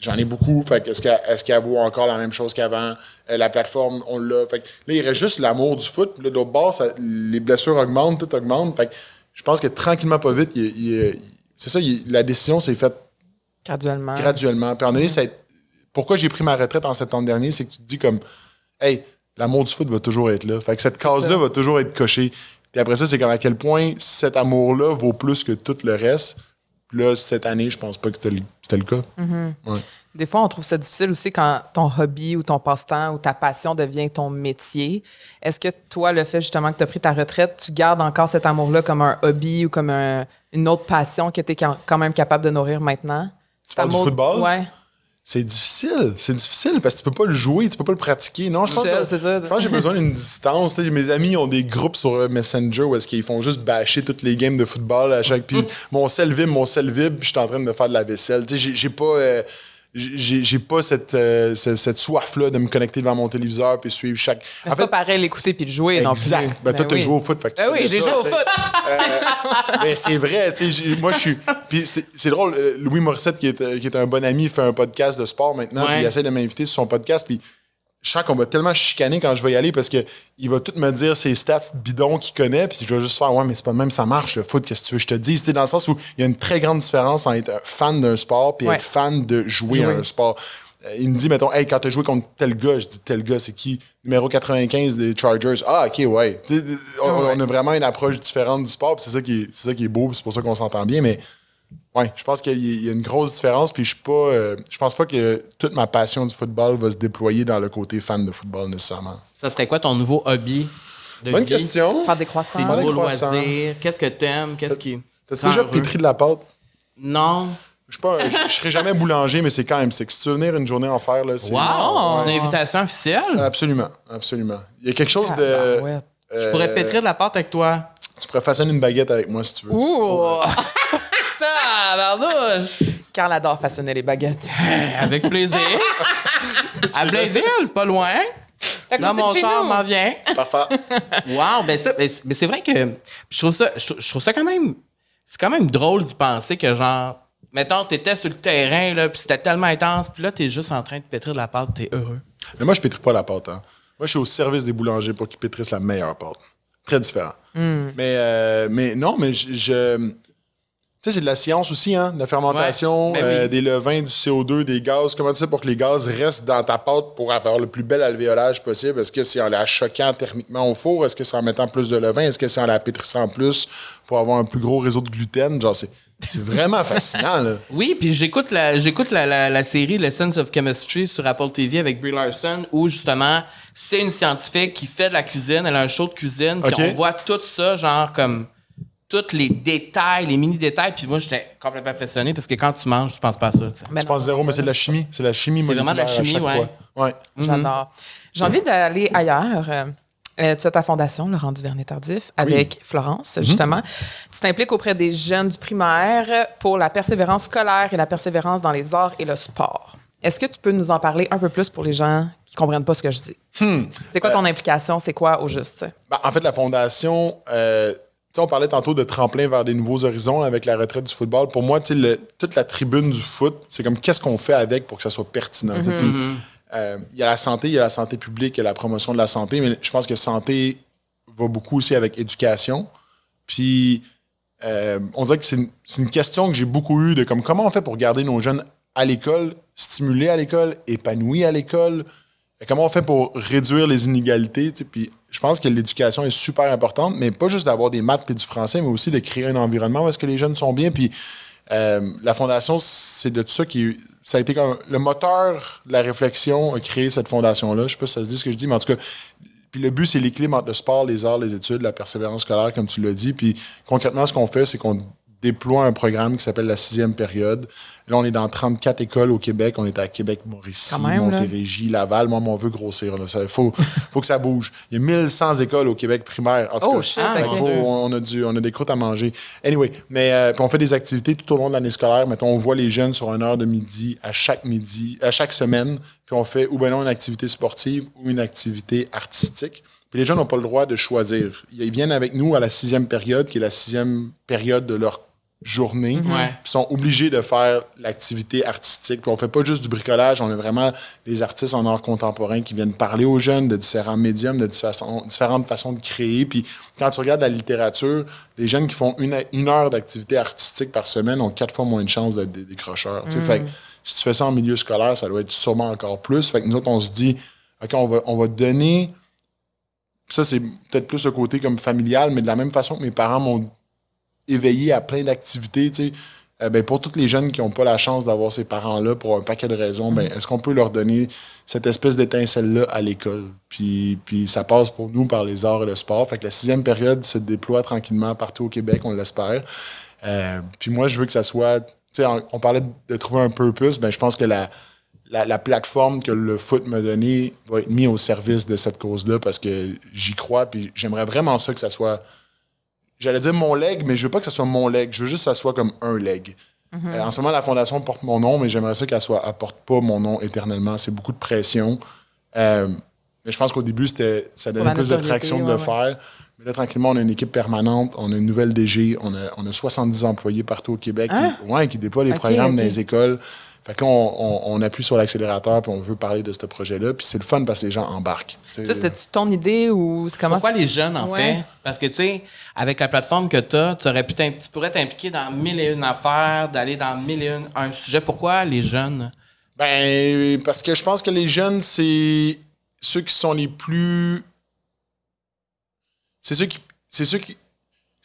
j'en ai beaucoup, fait que est-ce qu'elle est qu'elle vaut encore la même chose qu'avant? Euh, la plateforme, on l'a. Fait que là, il reste juste l'amour du foot. Puis là, d'autre bord, ça- les blessures augmentent, tout augmente. Fait que je pense que tranquillement, pas vite, il- il- c'est ça, il- la décision s'est faite Graduellement. graduellement. Puis à un moment donné, ça pourquoi j'ai pris ma retraite en septembre dernier, c'est que tu te dis comme, hey, l'amour du foot va toujours être là. Fait que cette case-là va toujours être cochée. Puis après ça, c'est comme à quel point cet amour-là vaut plus que tout le reste. Puis là, cette année, je pense pas que c'était le, le cas. Ouais. Des fois, on trouve ça difficile aussi quand ton hobby ou ton passe-temps ou ta passion devient ton métier. Est-ce que toi, le fait justement que tu as pris ta retraite, tu gardes encore cet amour-là comme un hobby ou comme un- une autre passion que tu es quand même capable de nourrir maintenant? Tu parles du football? Ouais. C'est difficile. C'est difficile parce que tu peux pas le jouer, tu peux pas le pratiquer. Non, je pense que- c'est ça. Je pense que j'ai besoin d'une distance. Tu sais, mes amis ont des groupes sur euh, Messenger où est-ce qu'ils font juste bâcher toutes les games de football à chaque. Puis mon sel vibre, mon sel vibre, puis je suis en train de faire de la vaisselle. J'ai pas. euh, j'ai pas cette, euh, ce- cette soif-là de me connecter devant mon téléviseur puis suivre chaque. C'est pas pareil l'écouter puis le jouer non plus. Exact. Ben, toi, Ben t'as oui. joué au foot. Fait que tu Ben oui, j'ai joué au foot. Ben, c'est vrai, tu sais, j'ai- moi je suis. Puis c'est drôle, euh, Louis Morissette, qui est, euh, qui est un bon ami, fait un podcast de sport maintenant, puis il essaie de m'inviter sur son podcast, puis je sens qu'on va tellement chicaner quand je vais y aller parce que il va tout me dire ses stats bidons qu'il connaît, puis je vais juste faire, ouais, mais c'est pas de même, ça marche, le foot, qu'est-ce que tu veux que je te dise? Tu sais, dans le sens où il y a une très grande différence entre être fan d'un sport puis Ouais. être fan de jouer, à un sport. Euh, Il me dit, mettons, hey, quand t'as joué contre tel gars, je dis, tel gars, c'est qui? Numéro 95 des Chargers. Ah, ok, ouais. On, Ouais. on a vraiment une approche différente du sport, c'est ça qui est, c'est ça qui est beau, c'est pour ça qu'on s'entend bien, mais ouais, je pense qu'il y a- il y a une grosse différence, puis je suis pas, euh, je pense pas que toute ma passion du football va se déployer dans le côté fan de football nécessairement. Ça serait quoi ton nouveau hobby de Bonne vie? question. Faire des croissants. Tes Faire des nouveaux croissants. loisirs? Qu'est-ce que t'aimes? Qu'est-ce qui. T'as déjà heureux? pétri de la pâte? Non. Je suis pas, un- je serai jamais boulanger, mais c'est quand même sexy. Si tu veux venir une journée en faire, là, c'est. Wow! C'est une invitation officielle? Absolument, absolument. Il y a quelque chose Ah, de. bah ouais. Je pourrais euh, pétrir de la pâte avec toi. Tu pourrais façonner une baguette avec moi si tu veux. Ouh! Tabardouche! Carl adore façonner les baguettes. Avec plaisir. à Blainville, c'est pas loin. Là, mon de char m'en vient. Parfait. Wow, ben ça, ben, c'est- ben c'est vrai que je trouve ça, je, je trouve ça quand même, c'est quand même drôle d'y penser que genre, mettons, t'étais sur le terrain là, puis c'était tellement intense, puis là t'es juste en train de pétrir de la pâte, t'es heureux. Mais moi, je pétris pas la pâte. Hein. Moi, je suis au service des boulangers pour qu'ils pétrissent la meilleure pâte. Très différent. Hmm. Mais, euh, mais non, mais je. Sais, c'est de la science aussi, hein? La fermentation, Ouais, ben euh, oui. des levains, du CO2, des gaz. Comment tu sais pour que les gaz restent dans ta pâte pour avoir le plus bel alvéolage possible? Est-ce que c'est en la choquant thermiquement au four? Est-ce que c'est en mettant plus de levain? Est-ce que c'est en la pétrissant plus pour avoir un plus gros réseau de gluten? Genre, c'est c'est vraiment fascinant, là. Oui, puis j'écoute la, j'écoute la, la, la série Lessons of Chemistry sur Apple TV avec Brie Larson, où justement c'est une scientifique qui fait de la cuisine, elle a un show de cuisine, puis on voit tout ça, genre comme tous les détails, les mini détails, puis moi j'étais complètement impressionné parce que quand tu manges, tu penses pas à ça. tu. Ben Je non. pense zéro, mais c'est de la chimie. C'est de la chimie C'est vraiment de la chimie, chaque ouais. fois. Ouais. J'adore. J'ai envie d'aller ailleurs. Euh, euh, tu as ta fondation, le rendu Vernet Tardif, avec Florence, justement. Tu t'impliques auprès des jeunes du primaire pour la persévérance scolaire et la persévérance dans les arts et le sport. Est-ce que tu peux nous en parler un peu plus pour les gens qui ne comprennent pas ce que je dis? C'est quoi ton implication? C'est quoi au juste? Ben, en fait, la fondation, euh, on parlait tantôt de tremplin vers des nouveaux horizons avec la retraite du football. Pour moi, tu sais, le- toute la tribune du foot, c'est comme qu'est-ce qu'on fait avec pour que ça soit pertinent. Puis, euh, Il y a la santé, il y a la santé publique, il y a la promotion de la santé, mais je pense que santé va beaucoup aussi avec éducation. Puis, euh, on dirait que c'est une, c'est une question que j'ai beaucoup eue de comme comment on fait pour garder nos jeunes à l'école, stimulés à l'école, épanouis à l'école? Comment on fait pour réduire les inégalités? tu sais, Puis je pense que l'éducation est super importante, mais pas juste d'avoir des maths et du français, mais aussi de créer un environnement où est-ce que les jeunes sont bien. Puis euh, la fondation, c'est de ça qui ça a été comme le moteur de la réflexion a créé cette fondation-là. Je sais pas si ça se dit ce que je dis, mais en tout cas, puis le but, c'est l'équilibre entre le sport, les arts, les études, la persévérance scolaire, comme tu l'as dit. Puis concrètement, ce qu'on fait, c'est qu'on déploie un programme qui s'appelle la sixième période. Là, on est dans 34 écoles au Québec. On est à Québec, Mauricie, même, là. Montérégie, Laval. Moi, on veut grossir. Il faut, faut que ça bouge. Il y a 1100 écoles au Québec primaire. En tout Oh, cas, shit, faut- on, a du, on a des croûtes à manger. Anyway, mais euh, on fait des activités tout au long de l'année scolaire. Mettons, on voit les jeunes sur une heure de midi à chaque midi, à chaque semaine. Puis on fait ou bien non une activité sportive ou une activité artistique. Puis les jeunes n'ont pas le droit de choisir. Ils viennent avec nous à la sixième période, qui est la sixième période de leur journée. Ouais. Puis ils sont obligés de faire l'activité artistique. Puis on fait pas juste du bricolage, on a vraiment des artistes en art contemporain qui viennent parler aux jeunes de différents médiums, de différentes façons de créer. Puis quand tu regardes la littérature, les jeunes qui font une, une heure d'activité artistique par semaine ont quatre fois moins de chances d'être des décrocheurs. sais. Fait que si tu fais ça en milieu scolaire, ça doit être sûrement encore plus. Fait que nous autres, on se dit, OK, on va, on va donner ça, c'est peut-être plus le côté comme familial, mais de la même façon que mes parents m'ont éveillé à plein d'activités, tu sais, euh, ben, pour tous les jeunes qui n'ont pas la chance d'avoir ces parents-là pour un paquet de raisons, ben, est-ce qu'on peut leur donner cette espèce d'étincelle-là à l'école? Puis, puis ça passe pour nous par les arts et le sport. Fait que la sixième période se déploie tranquillement partout au Québec, on l'espère. Euh, puis moi, je veux que ça soit. On, on parlait de trouver un purpose. Ben, je pense que la, la, la plateforme que le foot m'a donnée va être mise au service de cette cause-là parce que j'y crois. Puis j'aimerais vraiment ça que ça soit. J'allais dire mon leg, mais je veux pas que ça soit mon leg. Je veux juste que ça soit comme un leg. Euh, en ce moment, la fondation porte mon nom, mais j'aimerais ça qu'elle soit, elle porte pas mon nom éternellement. C'est beaucoup de pression. Euh, mais je pense qu'au début, c'était, ça donnait plus de traction de le ouais. faire. Mais là, tranquillement, on a une équipe permanente, on a une nouvelle DG, on a, on a 70 employés partout au Québec qui, ouais, qui déploient les programmes dans les écoles. Fait que là, on, on- on appuie sur l'accélérateur puis on veut parler de ce projet-là. Puis c'est le fun parce que les gens embarquent. C'est- Ça, c'était ton idée ou c'est comment Pourquoi les jeunes, en Ouais. fait? Parce que, tu sais, avec la plateforme que tu as, tu, aurais pu t'im- tu pourrais t'impliquer dans mille et une affaires, d'aller dans mille et une un sujet. Pourquoi les jeunes? Ben, parce que je pense que les jeunes, c'est ceux qui sont les plus. C'est ceux qui. C'est ceux qui.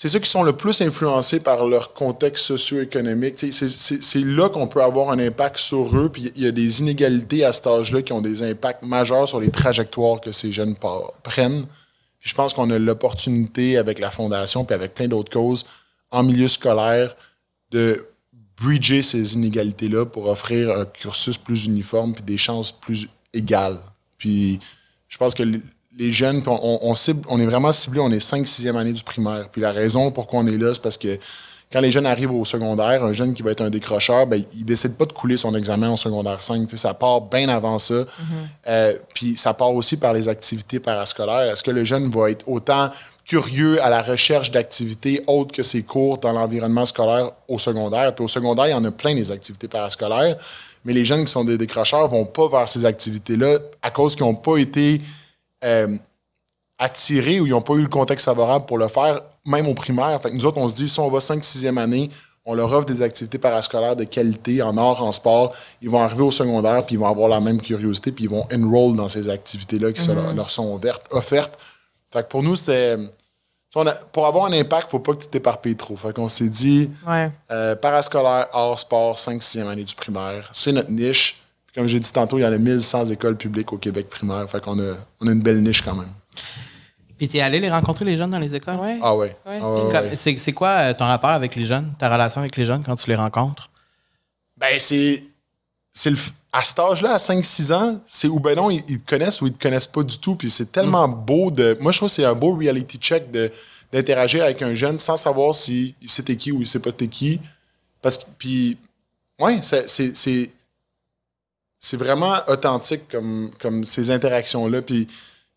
C'est ceux qui sont le plus influencés par leur contexte socio-économique. C'est là qu'on peut avoir un impact sur eux. Puis il y a des inégalités à cet âge-là qui ont des impacts majeurs sur les trajectoires que ces jeunes prennent. Puis je pense qu'on a l'opportunité avec la Fondation puis avec plein d'autres causes en milieu scolaire de bridger ces inégalités-là pour offrir un cursus plus uniforme puis des chances plus égales. Puis je pense que les- jeunes, on, cible, on est vraiment ciblé, on est 5 6e année du primaire. Puis la raison pourquoi on est là, c'est parce que quand les jeunes arrivent au secondaire, un jeune qui va être un décrocheur, ben, il décide pas de couler son examen en secondaire 5. Tu sais, ça part bien avant ça. Euh, puis ça part aussi par les activités parascolaires. Est-ce que le jeune va être autant curieux à la recherche d'activités autres que ses cours dans l'environnement scolaire au secondaire? Puis au secondaire, il y en a plein des activités parascolaires. Mais les jeunes qui sont des décrocheurs vont pas vers ces activités-là à cause qu'ils n'ont pas été euh, attirés ou ils n'ont pas eu le contexte favorable pour le faire, même au primaire. Fait que nous autres, on se dit, si on va 5-6e année, on leur offre des activités parascolaires de qualité en art, en sport. Ils vont arriver au secondaire, puis ils vont avoir la même curiosité, puis ils vont enroll dans ces activités-là qui se leur, leur sont ouvertes- offertes. Fait que pour nous, c'était... Pour avoir un impact, faut pas que tu t'éparpilles trop. Fait qu'on s'est dit, Ouais. euh, parascolaire, art, sport, 5-6e année du primaire. C'est notre niche. Comme j'ai dit tantôt, il y en a 1100 écoles publiques au Québec primaire. Fait qu'on a, on a une belle niche quand même. Puis t'es allé les rencontrer, les jeunes, dans les écoles? Ouais. Ah ouais. Ouais, Ah ouais, C'est ouais. Quoi euh, ton rapport avec les jeunes, ta relation avec les jeunes quand tu les rencontres? Ben, c'est. c'est le, f- à cet âge-là, à 5-6 ans, c'est ou ben non, ils, ils te connaissent ou ils te connaissent pas du tout. Puis c'est tellement beau de. Moi, je trouve que c'est un beau reality check de, d'interagir avec un jeune sans savoir si il sait t'es qui ou il sait pas t'es qui. Parce que. Puis. Ouais, c'est. C'est, c'est c'est vraiment authentique comme, comme ces interactions-là. Puis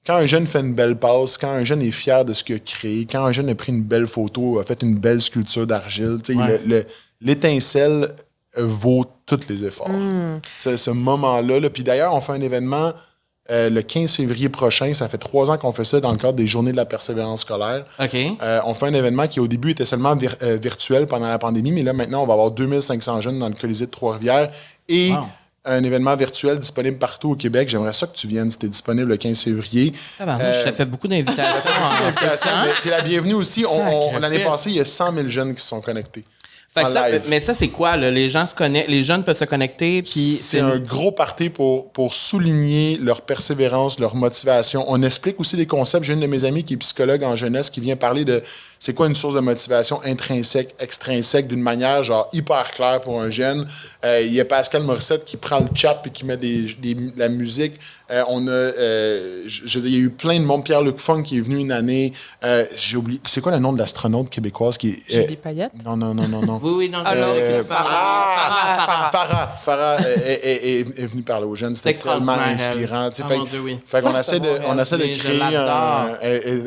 quand un jeune fait une belle passe, quand un jeune est fier de ce qu'il a créé, quand un jeune a pris une belle photo, a fait une belle sculpture d'argile, tu sais, Ouais. le- le- l'étincelle vaut tous les efforts. Ce, ce moment-là. là. Puis d'ailleurs, on fait un événement euh, le 15 février prochain. Ça fait trois ans qu'on fait ça dans le cadre des Journées de la persévérance scolaire. OK. Euh, on fait un événement qui, au début, était seulement vir- euh, virtuel pendant la pandémie, mais là, maintenant, on va avoir 2500 jeunes dans le Colisée de Trois-Rivières et Wow. Un événement virtuel disponible partout au Québec. J'aimerais ça que tu viennes tu disponible le 15 février. Ah ben, je Euh, t'ai fait beaucoup d'invitations T'es la bienvenue aussi. On- L'année passée, il y a 100 000 jeunes qui se sont connectés. Fait que en ça, live. mais ça, c'est quoi, là? Les gens se connectent, les jeunes peuvent se connecter, puis C'est un gros party pour, pour souligner leur persévérance, leur motivation. On explique aussi des concepts. J'ai une de mes amies qui est psychologue en jeunesse qui vient parler de c'est quoi une source de motivation intrinsèque, extrinsèque, d'une manière genre hyper claire pour un jeune? Euh, Il y a Pascal Morissette qui prend le chat puis qui met des, des- de la musique. Euh, on a, euh, je, je veux dire, il y a eu plein de monde. Pierre-Luc Funk qui est venu une année. Euh, J'ai oublié. C'est quoi le nom de l'astronaute québécoise qui est. Julie Payette? Non, non, non, non, non. Oui, oui, non, ah, Farah, Farah. Farah, est, est- est- est venue parler aux jeunes. C'était elle. inspirant. tu sais. Ah, fait mon Dieu, oui. fait qu'on essaie de, on essaie de créer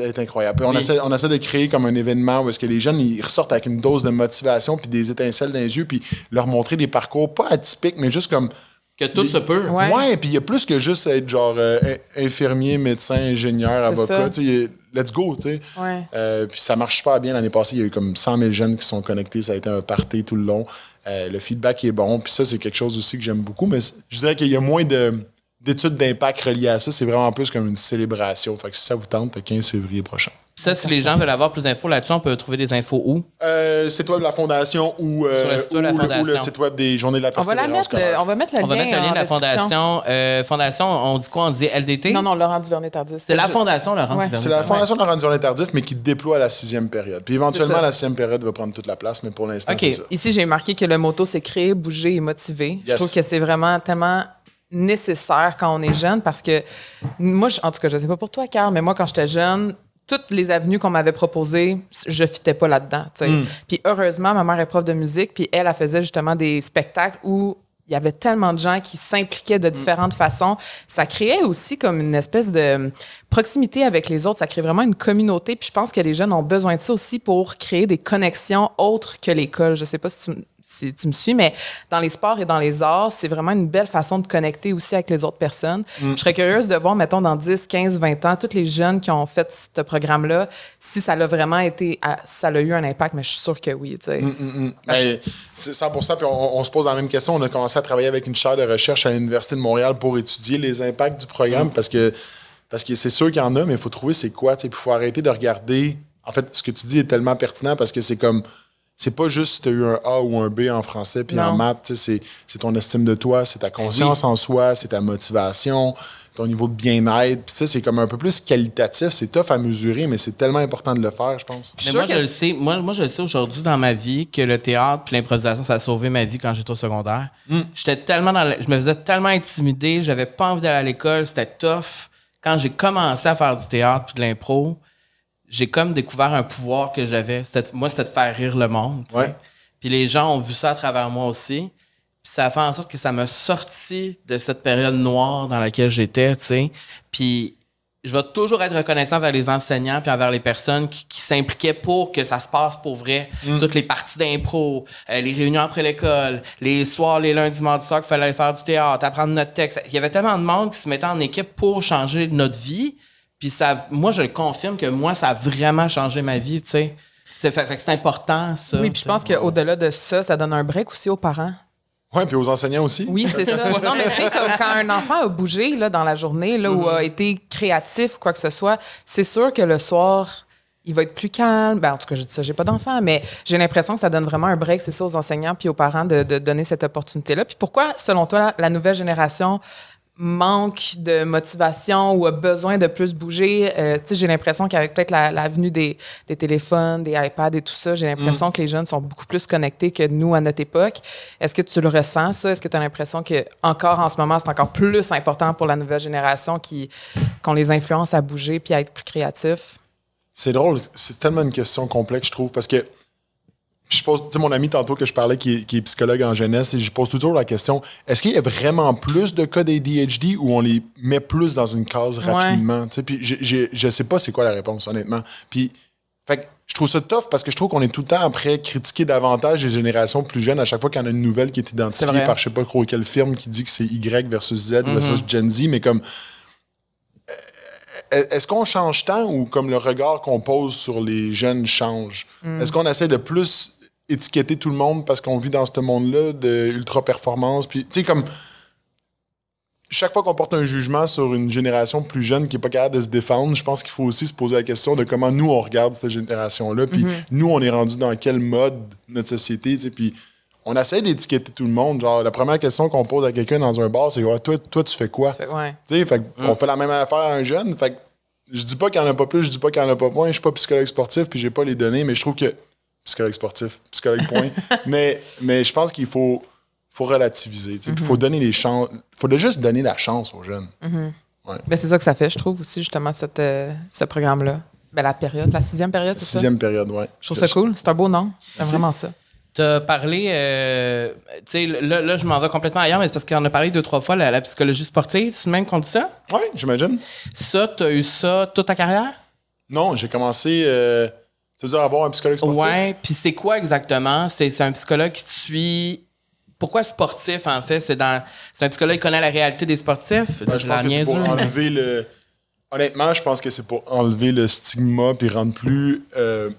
est incroyable. On, essaie, on essaie de créer comme un événement où est-ce que les jeunes ils ressortent avec une dose de motivation puis des étincelles dans les yeux puis leur montrer des parcours pas atypiques mais juste comme Que tout se peut. Ouais. Ouais, puis il y a plus que juste être genre euh, in- infirmier, médecin, ingénieur, avocat. Let's go, tu sais. Ouais. Euh, puis ça marche super bien. L'année passée, il y a eu comme 100 000 jeunes qui sont connectés. Ça a été un party tout le long. Euh, le feedback est bon. Puis ça, c'est quelque chose aussi que j'aime beaucoup. Mais je dirais qu'il y a moins de- d'études d'impact reliées à ça. C'est vraiment plus comme une célébration. Fait que si ça vous tente, le 15 février prochain. Ça, si les gens veulent avoir plus d'infos là-dessus, on peut trouver des infos où? Euh, site web de la Fondation ou, euh, Sur le site web de la ou le- site web des Journées de la On va, la persévérance mettre, le- scolaire. on va mettre le On va lien. mettre le lien en de la fondation. Euh, fondation, on dit quoi? On dit LDT? Non, non, Laurent Duvernay-Tardif. C'est la juste- fondation, Laurent Ouais. Duvernay. C'est la Fondation Laurent Duvernay Tardif, mais qui déploie la sixième période. Puis éventuellement, la sixième période va prendre toute la place, mais pour l'instant, OK. c'est ça. Ici, j'ai marqué que le motto, c'est créer, bouger et motiver. Je trouve que c'est vraiment tellement nécessaire quand on est jeune parce que moi, je- en tout cas, je sais pas pour toi, Carl, mais moi, quand j'étais jeune, toutes les avenues qu'on m'avait proposées, je fitais pas là-dedans. sais. Puis heureusement, ma mère est prof de musique, puis elle, elle faisait justement des spectacles où il y avait tellement de gens qui s'impliquaient de différentes façons. Ça créait aussi comme une espèce de proximité avec les autres. Ça crée vraiment une communauté. Puis je pense que les jeunes ont besoin de ça aussi pour créer des connexions autres que l'école. Je sais pas si tu, si tu me suis, mais dans les sports et dans les arts, c'est vraiment une belle façon de connecter aussi avec les autres personnes. Je serais curieuse de voir, mettons, dans 10, 15, 20 ans, tous les jeunes qui ont fait ce programme-là, si ça l'a vraiment été, à- ça a eu un impact, mais je suis sûre que oui. tu sais. Ben, c'est 100 puis on, on se pose la même question. On a commencé à travailler avec une chaire de recherche à l'Université de Montréal pour étudier les impacts du programme parce que parce que c'est sûr qu'il y en a, mais il faut trouver c'est quoi. Il faut arrêter de regarder. En fait, ce que tu dis est tellement pertinent parce que c'est comme. C'est pas juste si tu as eu un A ou un B en français puis en maths. C'est c'est ton estime de toi, c'est ta conscience en soi, c'est ta motivation, ton niveau de bien-être. Puis ça, c'est comme un peu plus qualitatif. C'est tough à mesurer, mais c'est tellement important de le faire, je pense. Mais moi, je le sais. Moi, moi, je le sais aujourd'hui dans ma vie que le théâtre puis l'improvisation, ça a sauvé ma vie quand j'étais au secondaire. J'étais tellement dans le- Je me faisais tellement intimider. J'avais pas envie d'aller à l'école. C'était tough. Quand j'ai commencé à faire du théâtre puis de l'impro, j'ai comme découvert un pouvoir que j'avais. Moi, c'était de faire rire le monde. Ouais. Puis les gens ont vu ça à travers moi aussi. Puis ça a fait en sorte que ça m'a sorti de cette période noire dans laquelle j'étais, tu sais. Puis je vais toujours être reconnaissant envers les enseignants puis envers les personnes qui, qui s'impliquaient pour que ça se passe pour vrai. Toutes les parties d'impro, euh, les réunions après l'école, les soirs, les lundis, mardis soirs qu'il fallait aller faire du théâtre, apprendre notre texte. Il y avait tellement de monde qui se mettait en équipe pour changer notre vie. Puis ça, moi, je le confirme que moi, ça a vraiment changé ma vie, tu sais. C'est fait, fait que c'est important, ça. Oui, puis je pense qu'au-delà de ça, ça donne un break aussi aux parents. Ouais, puis aux enseignants aussi. Oui, c'est ça. Non, mais tu sais, comme quand un enfant a bougé là, dans la journée là, ou a été créatif ou quoi que ce soit, c'est sûr que le soir, il va être plus calme. Ben, en tout cas, je dis ça, j'ai pas d'enfant, mais j'ai l'impression que ça donne vraiment un break, c'est ça, aux enseignants puis aux parents de, de donner cette opportunité-là. Puis pourquoi, selon toi, la nouvelle génération manque de motivation ou a besoin de plus bouger. Euh, tu sais, j'ai l'impression qu'avec peut-être la, la venue des, des téléphones, des iPads et tout ça, j'ai l'impression que les jeunes sont beaucoup plus connectés que nous à notre époque. Est-ce que tu le ressens, ça? Est-ce que tu as l'impression que encore en ce moment, c'est encore plus important pour la nouvelle génération qui qu'on les influence à bouger puis à être plus créatifs? C'est drôle, c'est tellement une question complexe, je trouve, parce que je pose, tu sais, mon ami tantôt que je parlais, qui est, qui est psychologue en jeunesse, et je pose toujours la question est-ce qu'il y a vraiment plus de cas d'ADHD ou on les met plus dans une case rapidement? Tu sais, Puis j'ai- je sais pas c'est quoi la réponse, honnêtement. Puis, fait que je trouve ça tough parce que je trouve qu'on est tout le temps après critiquer davantage les générations plus jeunes. À chaque fois qu'il y en a une nouvelle qui est identifiée par je sais pas trop quelle firme qui dit que c'est Y versus Z versus Gen Z, mais comme euh, est-ce qu'on change tant ou comme le regard qu'on pose sur les jeunes change? Est-ce qu'on essaie de plus étiqueter tout le monde parce qu'on vit dans ce monde-là de ultra performance? Puis, tu sais, comme chaque fois qu'on porte un jugement sur une génération plus jeune qui n'est pas capable de se défendre, je pense qu'il faut aussi se poser la question de comment nous on regarde cette génération-là. Puis nous, on est rendu dans quel mode notre société, tu sais. Puis on essaie d'étiqueter tout le monde. Genre, la première question qu'on pose à quelqu'un dans un bar, c'est Ouais, toi, toi, tu fais quoi? Ouais. Tu sais, fait on fait la même affaire à un jeune. Fait que je dis pas qu'il n'y en a pas plus, je dis pas qu'il n'y en a pas moins. Je suis pas psychologue sportif, puis j'ai pas les données, mais je trouve que. Psychologue sportif, psychologue point. mais, mais je pense qu'il faut, faut relativiser. tu sais, puis Il faut donner les chances. faut juste donner la chance aux jeunes. Ben, c'est ça que ça fait, je trouve aussi, justement, cette, euh, ce programme-là. Ben, la période, la sixième période, c'est ça? Sixième période, ouais. Je trouve ça cool. C'est un beau nom. J'aime Merci. vraiment ça. Tu as parlé, euh, tu sais, là, là, je m'en vais complètement ailleurs, mais c'est parce qu'on a parlé deux, trois fois, la, la psychologie sportive. C'est le même qu'on dit ça? Oui, j'imagine. Ça, tu as eu ça toute ta carrière? Non, j'ai commencé. Euh, tu veux dire avoir un psychologue sportif? Ouais. Puis c'est quoi exactement? C'est un psychologue qui te suit. Pourquoi sportif, en fait? C'est dans. C'est un psychologue qui connaît la réalité des sportifs? Ouais, je pense que c'est pour enlever le. Honnêtement, je pense que c'est pour enlever le stigma puis rendre plus. euh,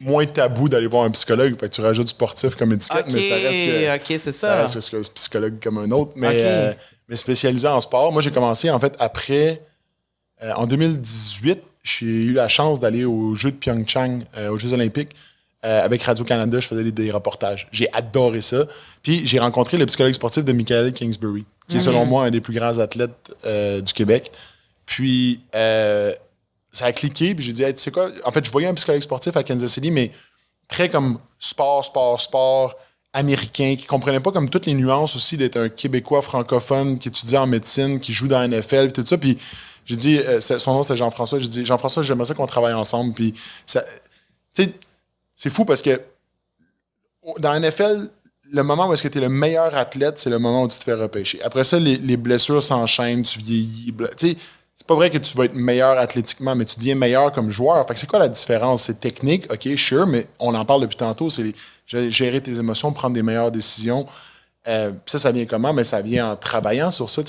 moins tabou d'aller voir un psychologue. Fait que tu rajoutes sportif comme étiquette, mais ça reste que. ok, c'est ça ça. reste que c'est psychologue comme un autre. Mais, euh, mais spécialisé en sport. Moi, j'ai commencé en fait après. euh, en 2018, j'ai eu la chance d'aller aux Jeux de Pyeongchang, euh, aux Jeux Olympiques. Euh, avec Radio-Canada, je faisais des, des reportages. J'ai adoré ça. Puis j'ai rencontré le psychologue sportif de Michael Kingsbury, qui est selon moi un des plus grands athlètes euh, du Québec. Puis ça a cliqué, puis j'ai dit, Hey, tu sais quoi? En fait, je voyais un psychologue sportif à Kansas City, mais très comme sport, sport, sport, américain, qui comprenait pas comme toutes les nuances aussi d'être un Québécois francophone qui étudie en médecine, qui joue dans la NFL, tout ça. Puis j'ai dit, euh, c'est- son nom c'était Jean-François, j'ai dit, Jean-François, j'aimerais ça qu'on travaille ensemble. C'est fou parce que dans la NFL, le moment où est-ce que tu es le meilleur athlète, c'est le moment où tu te fais repêcher. Après ça, les, les blessures s'enchaînent, tu vieillis. Tu c'est pas vrai que tu vas être meilleur athlétiquement, mais tu deviens meilleur comme joueur. Fait que c'est quoi la différence? C'est technique, ok, sure, mais on en parle depuis tantôt, c'est gérer tes émotions, prendre des meilleures décisions. Euh, ça, ça vient comment? Mais ça vient en travaillant sur ça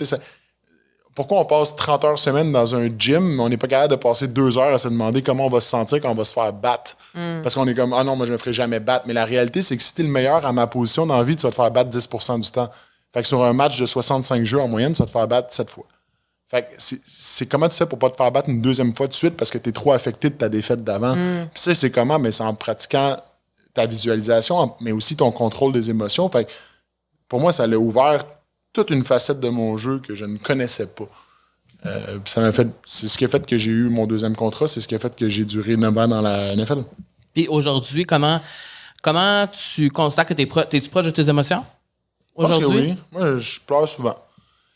pourquoi on passe 30 heures semaine dans un gym, mais on n'est pas capable de passer deux heures à se demander comment on va se sentir quand on va se faire battre? Parce qu'on est comme, ah non, moi, je me ferai jamais battre. Mais la réalité, c'est que si tu es le meilleur à ma position dans la vie, tu vas te faire battre 10% du temps. Fait que sur un match de 65 jeux en moyenne, tu vas te faire battre 7 fois. Fait que c'est- comment tu fais pour pas te faire battre une deuxième fois de suite parce que tu es trop affecté de ta défaite d'avant? Puis ça, c'est comment? Mais c'est en pratiquant ta visualisation, mais aussi ton contrôle des émotions. Fait que pour moi, ça l'a ouvert toute une facette de mon jeu que je ne connaissais pas. Euh, ça m'a fait. C'est ce qui a fait que j'ai eu mon deuxième contrat, c'est ce qui a fait que j'ai duré 9 ans dans la NFL. Puis aujourd'hui, comment, comment tu constates que t'es pro- t'es-tu proche de tes émotions? Que Aujourd'hui? oui. Moi, je pleure souvent.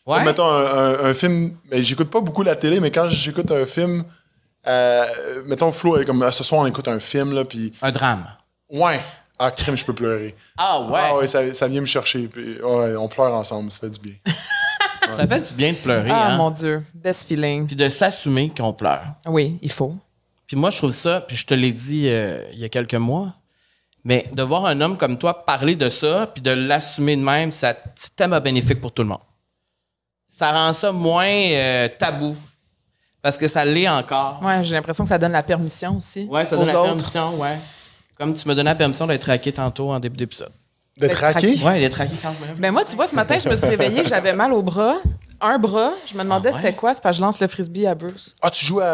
Ouais? Comme, mettons un, un- un film, mais j'écoute pas beaucoup la télé, mais quand j'écoute un film, euh, mettons Flo, comme ah, ce soir on écoute un film, là, puis Un drame. ouais, ah, crime, je peux pleurer. Ah ouais? Ah ouais, ça, ça vient me chercher, puis ouais, on pleure ensemble, ça fait du bien. Ça fait du bien de pleurer, Ah, hein? mon Dieu. Best feeling. Puis de s'assumer qu'on pleure. Oui, il faut. Puis moi, je trouve ça, puis je te l'ai dit euh, il y a quelques mois, mais de voir un homme comme toi parler de ça, puis de l'assumer de même, ça- c'est tellement bénéfique pour tout le monde. Ça rend ça moins euh, tabou. Parce que ça l'est encore. Ouais, j'ai l'impression que ça donne la permission aussi. Ouais, ça aux donne la permission, ouais. Comme tu me donnais la permission d'être traqué tantôt en début d'épisode. D'être D'être traqué? Ouais, d'être traqué quand je me lève. Ben moi, tu vois, ce matin, je me suis réveillée, j'avais mal au bras. Un bras. Je me demandais Ah ouais? c'était quoi. C'est parce que je lance le frisbee à Bruce. Ah, tu joues à.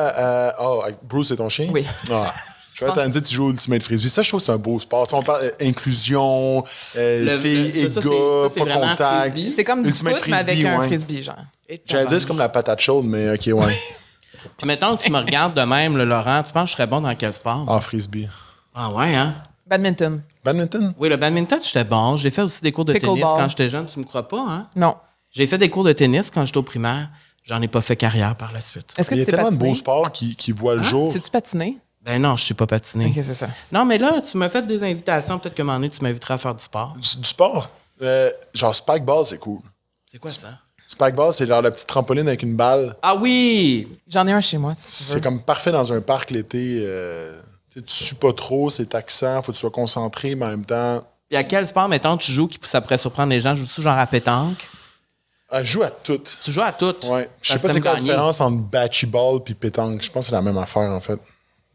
à- Oh, avec Bruce, c'est ton chien? Oui. Ah. Je vais t'en dire, tu joues au Ultimate Frisbee. Ça, je trouve que c'est un beau sport. Tu sais, on parle euh, inclusion, euh, Le- filles le- et ça, gars, ça, pas contact. C'est comme du Ultimate foot, mais avec un frisbee, genre. J'allais dire, c'est comme la patate chaude, mais OK, ouais. Puis mettons que tu me regardes de même, là, Laurent, tu penses que je serais bon dans quel sport? Ah, Frisbee. Ah ouais, hein? Badminton. Badminton? Oui, le badminton, j'étais bon. J'ai fait aussi des cours de tennis quand j'étais jeune. Tu me crois pas, hein? Non. J'ai fait des cours de tennis quand j'étais au primaire. J'en ai pas fait carrière par la suite. Est-ce que Il y tu a sais tellement de patiner? beaux sports qui, qui voient le jour. Sais-tu patiner? Ben non, je sais pas patiner. Ok, c'est ça. Non, mais là, tu m'as fait des invitations. Peut-être qu'à un moment donné, tu m'inviteras à faire du sport. Du, du sport? Euh, genre, spikeball, c'est cool. C'est quoi ça? Spikeball, c'est genre la petite trampoline avec une balle. Ah oui! J'en ai un chez moi, si tu veux. C'est comme parfait dans un parc l'été. euh, tu sais, tu sues pas trop, c'est taxant, faut que tu sois concentré, mais en même temps. Puis à quel sport, mettons, tu joues qui ça pourrait surprendre les gens? Joues-tu genre à pétanque? Elle ah, joue à toutes. Tu joues à toutes. Ouais. Je sais pas c'est quoi la différence entre batchy ball puis pétanque. Je pense que c'est la même affaire, en fait.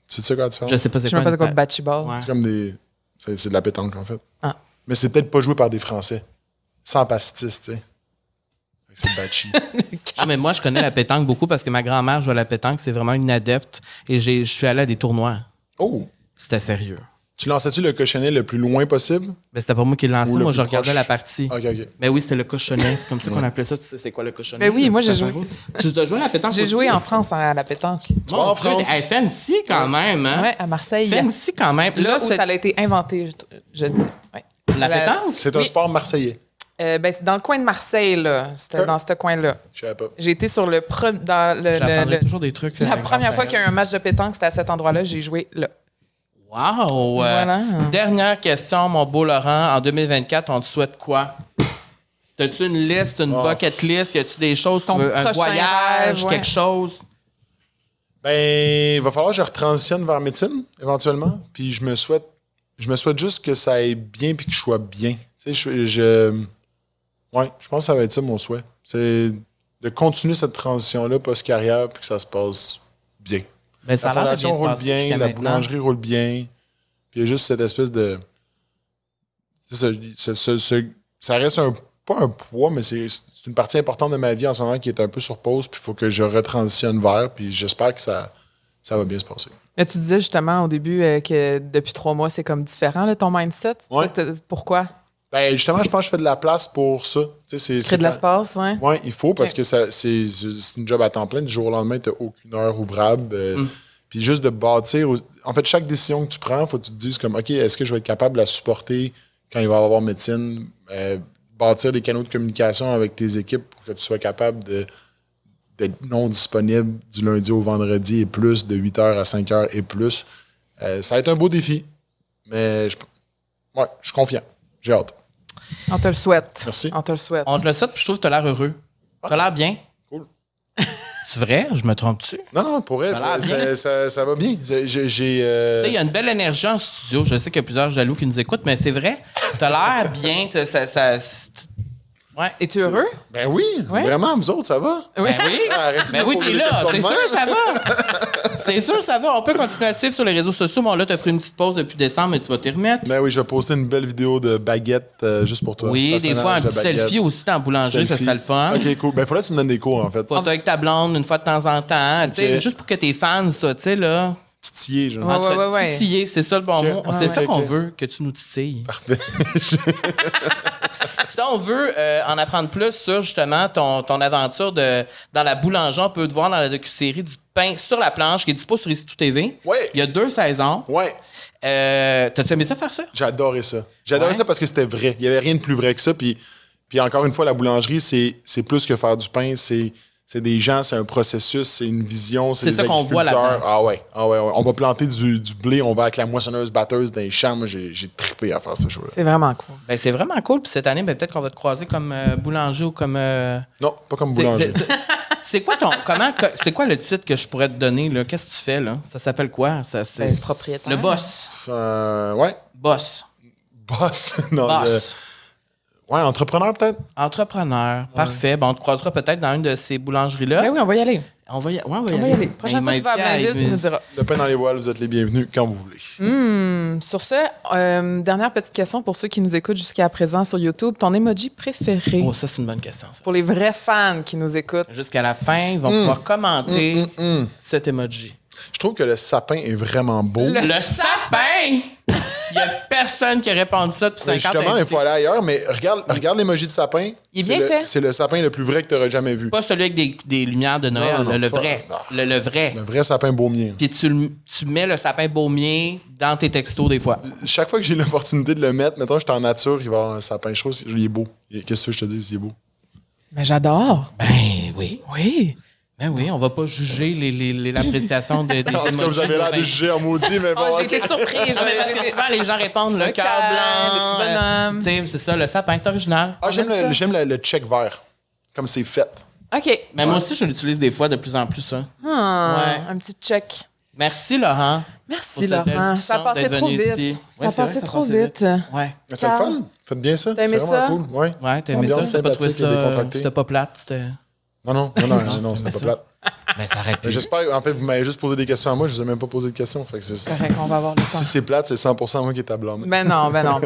Tu sais quoi la différence? Je sais pas Je c'est sais même quoi. pas c'est quoi bocce ball. Ouais. C'est comme des. C'est c'est de la pétanque, en fait. Ah. Mais c'est peut-être pas joué par des Français. Sans pastis, tu sais. C'est batchy. Ah, mais moi, je connais la pétanque beaucoup parce que ma grand-mère joue à la pétanque. C'est vraiment une adepte. Et j'ai- je suis allé à des tournois. Oh! C'était sérieux. Tu lançais-tu le cochonnet le plus loin possible? C'était pas moi qui l'ai lancé. Ou le Moi, je regardais proche? la partie. Ok, ok. Mais oui, c'était le cochonnet. C'est comme ça qu'on appelait ça. Tu sais, c'est quoi le cochonnet? Ben oui, moi, j'ai joué. Tu as joué à la pétanque? J'ai aussi? joué en France à la pétanque. Tu vas en Dieu, France? hey, fancy quand même, hein? Ouais, à Marseille. Fancy quand même. Là Là, où c'est ça a été inventé, je, je dis. Ouais. la pétanque? C'est un Oui. sport marseillais. Euh, ben, c'est dans le coin de Marseille, là. C'était Euh. dans ce coin-là. Je savais pas. J'ai été sur le, pre- dans le, le- J'apprendrai le- toujours des trucs. La euh, première grâce fois qu'il y a eu un match de pétanque, c'était à cet endroit-là. J'ai joué là. Wow! Euh, Voilà. Dernière question, mon beau Laurent. En 2024, on te souhaite quoi? T'as-tu une liste, une bucket list? Y a-tu des choses? Tu Ton veux un voyage, rêve, ouais. quelque chose? Ben, il va falloir que je retransitionne vers médecine, éventuellement. Puis je me souhaite, je me souhaite juste que ça aille bien puis que je sois bien. Tu sais, je, je- ouais, je pense que ça va être ça mon souhait. C'est de continuer cette transition-là post-carrière puis que ça se passe bien. Ça la a l'air de fondation roule bien, la maintenant. boulangerie roule bien. Puis il y a juste cette espèce de. ça, reste un, pas un poids, mais c'est une partie importante de ma vie en ce moment qui est un peu sur pause. Puis il faut que je retransitionne vers. Puis j'espère que ça, ça va bien se passer. Mais tu disais justement au début euh, que depuis trois mois, c'est comme différent, là, ton mindset. Ouais. Tu sais, t'as- Pourquoi? Ben, justement, je pense que je fais de la place pour ça. Tu sais, c'est- de l'espace, ouais. Oui, il faut parce que ça- c'est c'est une job à temps plein. Du jour au lendemain, tu n'as aucune heure ouvrable. euh, Mm. Puis juste de bâtir. En fait, chaque décision que tu prends, faut que tu te dises comme OK, est-ce que je vais être capable de la supporter quand il va y avoir médecine? Euh, bâtir des canaux de communication avec tes équipes pour que tu sois capable de d'être non disponible du lundi au vendredi et plus, de 8h à 5h et plus. Euh, ça va être un beau défi. Mais je, ouais, je suis confiant. J'ai hâte. On te le souhaite. Merci. On te le souhaite. On te le souhaite, puis je trouve que tu as l'air heureux. Tu as l'air bien. Cool. C'est vrai? Je me trompe-tu? Non, non, pour elle, Ça a l'air bien. ça, ça- ça va bien. J'ai. euh, Il y a une belle énergie en studio. Je sais qu'il y a plusieurs jaloux qui nous écoutent, mais c'est vrai. Tu as l'air bien. t'as- Ça, ouais. Es-tu heureux? Ben oui, Ouais. vraiment, vous autres, ça va? Oui. Ben oui. Ah, arrêtez Ben oui, t'es là. C'est sûr, ça va. C'est sûr, ça va. On peut continuer à te suivre sur les réseaux sociaux. Bon, là, tu as pris une petite pause depuis décembre, mais tu vas t'y remettre. Ben oui, je vais poster une belle vidéo de baguette euh, juste pour toi. Oui, des fois, un de petit baguette. selfie aussi dans la boulangerie, ça serait le fun. Ok, cool. Ben, faudrait que tu me donnes des cours, en fait. Photo avec ta blonde une fois de temps en temps. tu sais. Juste pour que tes fans, ça, tu sais, là. Titiller, genre. Ouais, ouais, ouais. Titiller, c'est ça le bon mot. C'est ouais. ça qu'on veut, que tu nous titilles. Parfait. Si on veut euh, en apprendre plus sur justement ton, ton aventure de, dans la boulangerie, on peut te voir dans la docu-série du pain sur la planche qui est dispo sur Ici TV. Ouais. Il y a deux saisons. Ouais, Euh, T'as-tu aimé ça faire ça? adoré ça. Ouais. ça parce que c'était vrai. Il n'y avait rien de plus vrai que ça. Puis, puis encore une fois, la boulangerie, c'est c'est plus que faire du pain. C'est c'est des gens, c'est un processus, c'est une vision. C'est des ça qu'on voit. Ah ouais, ah ouais, ouais. On va planter du, du blé, on va avec la moissonneuse batteuse dans les champs. Moi, j'ai trippé à faire ce show-là. C'est vraiment cool. Ben, c'est vraiment cool. Puis cette année, ben, peut-être qu'on va te croiser comme euh, boulanger ou comme. euh, Non, pas comme boulanger. c'est- quoi ton. Comment. C'est quoi le titre que je pourrais te donner, là? Qu'est-ce que tu fais, là? Ça s'appelle quoi? Ça, c'est Ben, propriétaire. Le boss. Euh, ouais, Boss. boss. non, Boss. le- ouais, entrepreneur peut-être? Entrepreneur. Parfait. Bon, on te croisera peut-être dans une de ces boulangeries-là. Ben oui, on va y aller. On va y, ouais, on va y On va y aller. aller. Prochaine Ben, fois que tu vas à Blainville, tu nous diras. Le pain dans les voiles, vous êtes les bienvenus quand vous voulez. Hum, sur ce, euh, dernière petite question pour ceux qui nous écoutent jusqu'à présent sur YouTube. Ton emoji préféré? Oh, ça, c'est une bonne question. ça. pour les vrais fans qui nous écoutent? Jusqu'à la fin, ils vont pouvoir commenter cet emoji. Je trouve que le sapin est vraiment beau. Le- Le sapin! Il y a personne qui a répondu ça depuis Mais 50 justement, il faut aller ailleurs, mais regarde, regarde l'emoji de sapin. Il est C'est bien le- fait. C'est le sapin le plus vrai que tu aurais jamais vu. Pas celui avec des, des lumières de Noël, Non, non, le, vrai. Le, le vrai. Le vrai sapin baumier. Puis tu, le- tu mets le sapin baumier dans tes textos des fois. Chaque fois que j'ai l'opportunité de le mettre, mettons, je suis en nature, il va y avoir un sapin. Je trouve qu'il est beau. Qu'est-ce que je te dis? Il est beau. Mais j'adore. Ben oui. Oui. Ben oui, on va pas juger les- les- les- l'appréciation de, des En tout cas, vous emojis avez l'air de juger en maudit, mais bon. Oh, j'ai été surprise. Non, mais parce que souvent, les gens répondent le Le cœur blanc. le petit bonhomme. euh, c'est ça, le sapin, c'est original. Ah, j'aime le, j'aime le, le check vert. Comme c'est fait. OK. Mais moi aussi, je l'utilise des fois de plus en plus, ça. Ah, Ouais. Un petit check. Merci, Laurent. Merci, Laurent. Ça passait trop vite. ici. Ça Ouais, c'est vrai, passait ça trop passait vite. Ouais. C'est le fun? Faites bien ça. t'as C'est vraiment ça? cool. Ouais. Ouais, t'as aimé Ambiance ça? Pas trouvé sympathique et ça? C'était pas plate? Non, non, non, non, non, non, c'était mais pas plate. Ben, ça aurait pu. Mais J'espère, en fait, vous m'avez juste posé des questions à moi, je vous ai même pas posé de questions. Fait que c'est- Correct, on va avoir le temps. si c'est plate, c'est 100% moi qui est à blâmer. Ben non, ben non.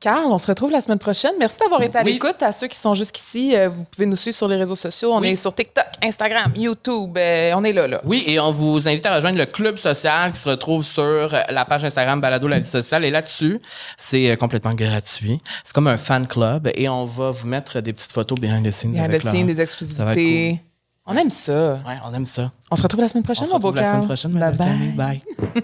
Carl, on se retrouve la semaine prochaine. Merci d'avoir été à Oui. l'écoute. À ceux qui sont jusqu'ici, euh, vous pouvez nous suivre sur les réseaux sociaux. On Oui. est sur TikTok, Instagram, YouTube. euh, on est là, là. Oui, et on vous invite à rejoindre le club social qui se retrouve sur la page Instagram Balado La Vie Sociale. Et là-dessus, c'est euh, complètement gratuit. C'est comme un fan club. Et on va vous mettre des petites photos behind the scenes. Behind the scene, Laurent. des Ça va être exclusivités. On aime ça. cool. Ouais, on aime ça. On se retrouve la semaine On prochaine, se mon beau retrouve la Carl. semaine prochaine, Bye bye. Bye.